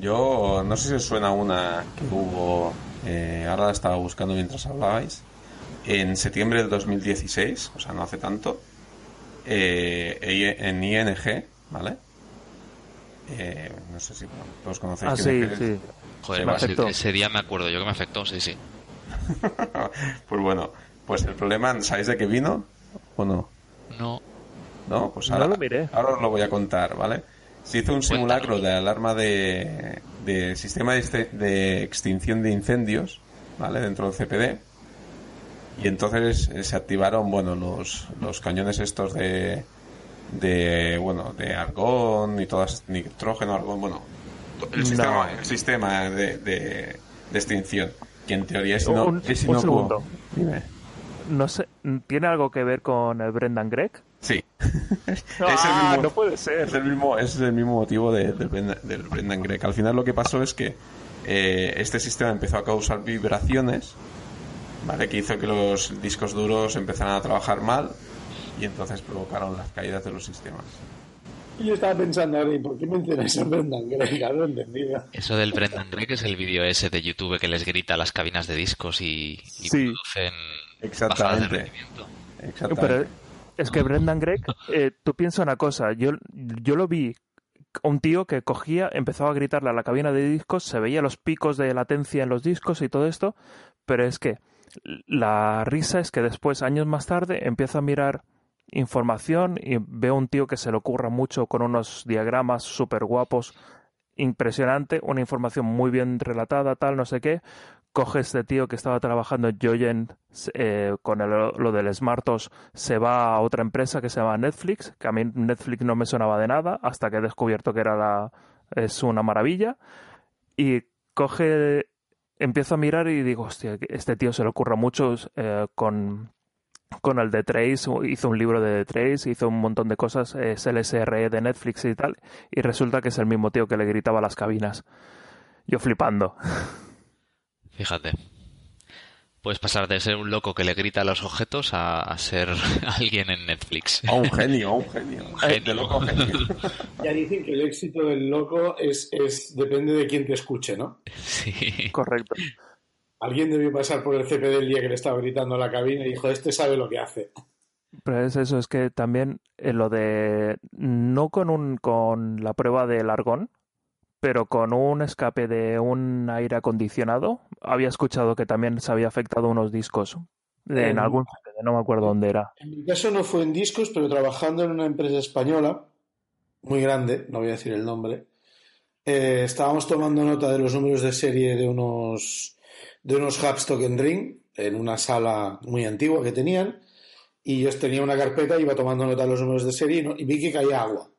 [SPEAKER 2] Yo no sé si os suena una que hubo, eh, ahora la estaba buscando mientras hablabais, en septiembre del 2016, o sea, no hace tanto, eh, en ING, ¿vale? Eh, no sé si todos conocéis.
[SPEAKER 3] Ah, sí, sí.
[SPEAKER 1] Joder, ese, ese, día me acuerdo yo que me afectó, sí, sí.
[SPEAKER 2] pues bueno, pues el problema, ¿sabéis de qué vino o no?
[SPEAKER 1] No.
[SPEAKER 2] No, pues ahora,
[SPEAKER 3] lo miré.
[SPEAKER 2] ahora os lo voy a contar, ¿vale? Se hizo un simulacro de alarma de, de sistema de, de, extinción de incendios, ¿vale? Dentro del CPD. Y entonces se activaron, bueno, los, los cañones estos de, de, bueno, de argón y todas, nitrógeno, argón, bueno, el sistema, el sistema de, de, extinción. Que en teoría es
[SPEAKER 3] un, segundo. No sé, ¿tiene algo que ver con el Brendan Gregg?
[SPEAKER 2] Sí.
[SPEAKER 3] Ah, no puede ser.
[SPEAKER 2] Es el mismo, es el mismo motivo de, del Brendan Gregg. Al final lo que pasó es que eh, este sistema empezó a causar vibraciones, ¿vale? Que hizo que los discos duros empezaran a trabajar mal y entonces provocaron las caídas de los sistemas.
[SPEAKER 4] Yo estaba pensando, ahora, ¿por qué mencionas a Brendan Gregg? No entendido.
[SPEAKER 1] Eso del Brendan Gregg es el vídeo ese de YouTube que les grita a las cabinas de discos y, y
[SPEAKER 3] sí.
[SPEAKER 1] producen
[SPEAKER 2] Exactamente.
[SPEAKER 1] Exactamente.
[SPEAKER 3] Pero es que Brendan Gregg, eh, tú piensas una cosa, yo, yo lo vi un tío que cogía, empezaba a gritarle a la cabina de discos, se veía los picos de latencia en los discos y todo esto, pero es que la risa es que después, años más tarde, empieza a mirar información y veo un tío que se le ocurra mucho con unos diagramas súper guapos, impresionante, una información muy bien relatada, tal, no sé qué. Coge este tío que estaba trabajando en Joyen eh, con lo del Smartos, se va a otra empresa que se llama Netflix, que a mí Netflix no me sonaba de nada, hasta que he descubierto que era la, es una maravilla. Y coge, empiezo a mirar y digo, hostia, este tío se le ocurra mucho eh, con con el de Trace, hizo un libro de Trace, hizo un montón de cosas, es el SRE de Netflix y tal, y resulta que es el mismo tío que le gritaba a las cabinas. Yo flipando.
[SPEAKER 1] Fíjate. Puedes pasar de ser un loco que le grita a los objetos a, ser alguien en Netflix.
[SPEAKER 2] A un genio, a un genio.
[SPEAKER 1] genio.
[SPEAKER 2] loco genio.
[SPEAKER 4] Ya dicen que el éxito del loco es, es depende de quién te escuche, ¿no?
[SPEAKER 1] Sí.
[SPEAKER 3] Correcto.
[SPEAKER 4] Alguien debió pasar por el CP del día que le estaba gritando a la cabina y dijo, este sabe lo que hace.
[SPEAKER 3] Pero es eso, es que también en eh, lo de no con un con la prueba del argón, pero con un escape de un aire acondicionado, había escuchado que también se había afectado unos discos de, en algún no me acuerdo dónde era.
[SPEAKER 4] En mi caso no fue en discos, pero trabajando en una empresa española muy grande, no voy a decir el nombre, eh, estábamos tomando nota de los números de serie de unos de unos hubs Token Ring en una sala muy antigua que tenían y yo tenía una carpeta, iba tomando nota de los números de serie y, vi que caía agua.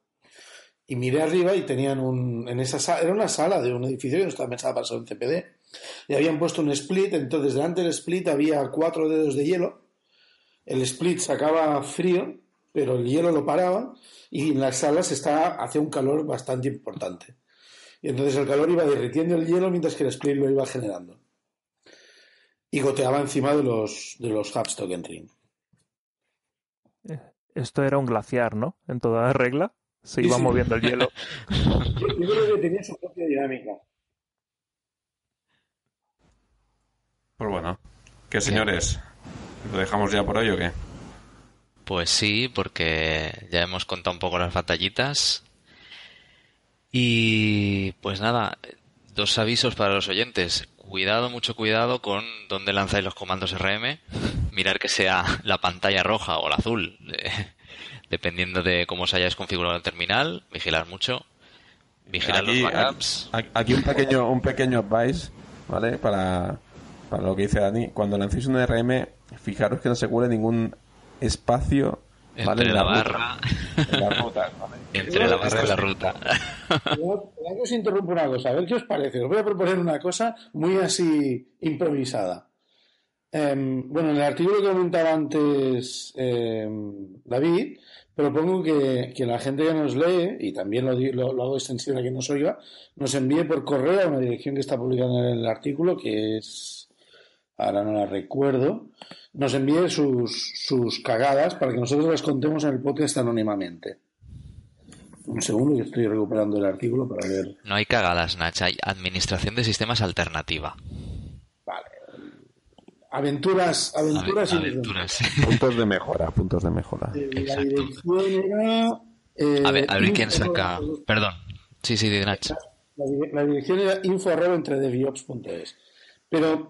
[SPEAKER 4] Y miré arriba y tenían un. En esa sala, era una sala de un edificio que no estaba pensada para ser un CPD. Y habían puesto un split, entonces delante del split había cuatro dedos de hielo. El split sacaba frío, pero el hielo lo paraba y en las salas está, hacía un calor bastante importante. Y entonces el calor iba derritiendo el hielo mientras que el split lo iba generando y goteaba encima de los, de los hubs token ring.
[SPEAKER 3] Esto era un glaciar, ¿no? En toda regla. Se iba moviendo el hielo.
[SPEAKER 4] Yo creo que tenía su propia dinámica.
[SPEAKER 2] Pues bueno. ¿Qué señores? ¿Lo dejamos ya por hoy o qué?
[SPEAKER 1] Pues sí, porque ya hemos contado un poco las batallitas. Y pues nada, dos avisos para los oyentes cuidado, mucho cuidado con dónde lanzáis los comandos RM. Mirar que sea la pantalla roja o la azul, dependiendo de cómo se hayáis configurado el terminal. Vigilar mucho. Vigilar los backups.
[SPEAKER 2] Aquí un pequeño, un pequeño advice, ¿vale? Para, para lo que dice Dani. Cuando lancéis un RM, fijaros que no se cuele ningún espacio
[SPEAKER 1] entre la, barra.
[SPEAKER 2] la ruta,
[SPEAKER 1] Entre la barra y la ruta.
[SPEAKER 4] que os interrumpo una cosa, a ver qué os parece. Os voy a proponer una cosa muy así improvisada. Em, bueno, en el artículo que comentaba antes em, David, propongo que, que, la gente que nos lee, y también lo, lo, hago extensión a quien nos oiga, nos envíe por correo a una dirección que está publicada en el artículo, que es, ahora no la recuerdo, nos envíe sus, sus cagadas para que nosotros las contemos en el podcast anónimamente. Un segundo que estoy recuperando el artículo para ver.
[SPEAKER 1] No hay cagadas, Nach, hay administración de sistemas alternativa.
[SPEAKER 4] Aventuras, aventuras,
[SPEAKER 1] y aventuras.
[SPEAKER 2] puntos de mejora, puntos de mejora.
[SPEAKER 4] Eh, la dirección era.
[SPEAKER 1] Eh, a ver, a ver quién saca. Perdón. Sí, sí, Nach.
[SPEAKER 4] La, la, dirección era info entre deviops.es. Pero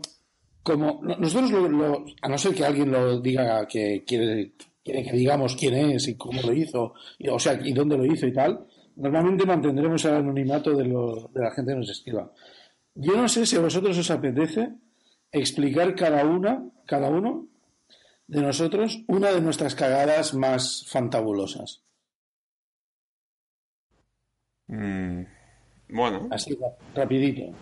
[SPEAKER 4] como nosotros, lo, lo, a no ser que alguien lo diga que quiere quiere que digamos quién es y cómo lo hizo, y, o sea, y dónde lo hizo y tal, normalmente mantendremos el anonimato de, lo, de la gente que nos escriba. Yo no sé si a vosotros os apetece explicar cada una, cada uno de nosotros, una de nuestras cagadas más fantabulosas.
[SPEAKER 2] Mm, bueno.
[SPEAKER 4] Así, rapidito.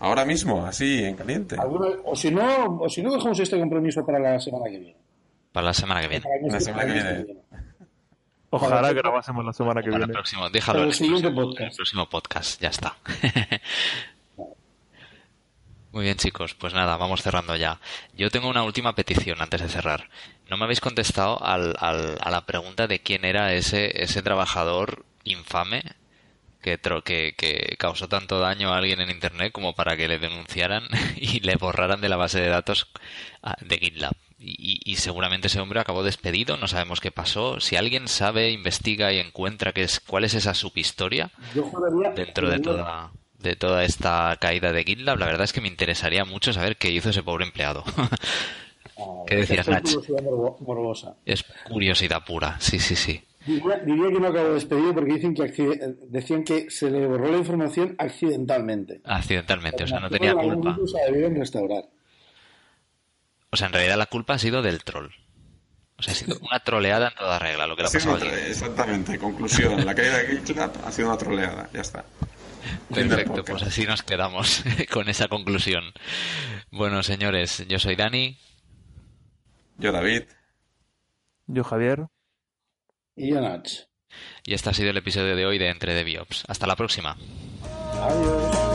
[SPEAKER 2] Ahora mismo, así, en caliente.
[SPEAKER 4] O si no, o si no dejamos este compromiso para la semana que viene.
[SPEAKER 1] Para la semana que viene.
[SPEAKER 2] La semana que viene.
[SPEAKER 3] Ojalá grabásemos la semana que
[SPEAKER 1] Para
[SPEAKER 3] viene.
[SPEAKER 1] el próximo, déjalo.
[SPEAKER 4] Para el
[SPEAKER 1] el
[SPEAKER 4] siguiente
[SPEAKER 1] próximo-
[SPEAKER 4] podcast.
[SPEAKER 1] el próximo podcast, ya está. Muy bien, chicos, pues nada, vamos cerrando ya. Yo tengo una última petición antes de cerrar. No me habéis contestado al, al- a la pregunta de quién era ese, ese trabajador infame que, tro- que, que causó tanto daño a alguien en Internet como para que le denunciaran y le borraran de la base de datos ah, de GitLab. Y, y seguramente ese hombre acabó despedido, no sabemos qué pasó. Si alguien sabe, investiga y encuentra qué es, cuál es esa subhistoria, dentro de toda de toda esta caída de GitLab, la verdad es que me interesaría mucho saber qué hizo ese pobre empleado. ¿Qué decías,
[SPEAKER 4] es curiosidad morbo- morbosa.
[SPEAKER 1] es curiosidad pura, sí, sí, sí.
[SPEAKER 4] Diría, diría que no acabo despedido porque dicen que accide- decían que se le borró la información accidentalmente.
[SPEAKER 1] Accidentalmente, o sea, no tenía culpa. O sea, en realidad la culpa ha sido del troll. O sea, ha sido una troleada en toda regla lo que le ha pasado
[SPEAKER 2] exactamente, conclusión. La caída de GitLab ha sido una troleada, ya está.
[SPEAKER 1] Perfecto, pues así nos quedamos con esa conclusión. Bueno, señores, yo soy Dani.
[SPEAKER 2] Yo, David.
[SPEAKER 3] Yo, Javier.
[SPEAKER 4] Y yo, Nach.
[SPEAKER 1] Y este ha sido el episodio de hoy de Entre DevOps. Hasta la próxima.
[SPEAKER 4] Adiós.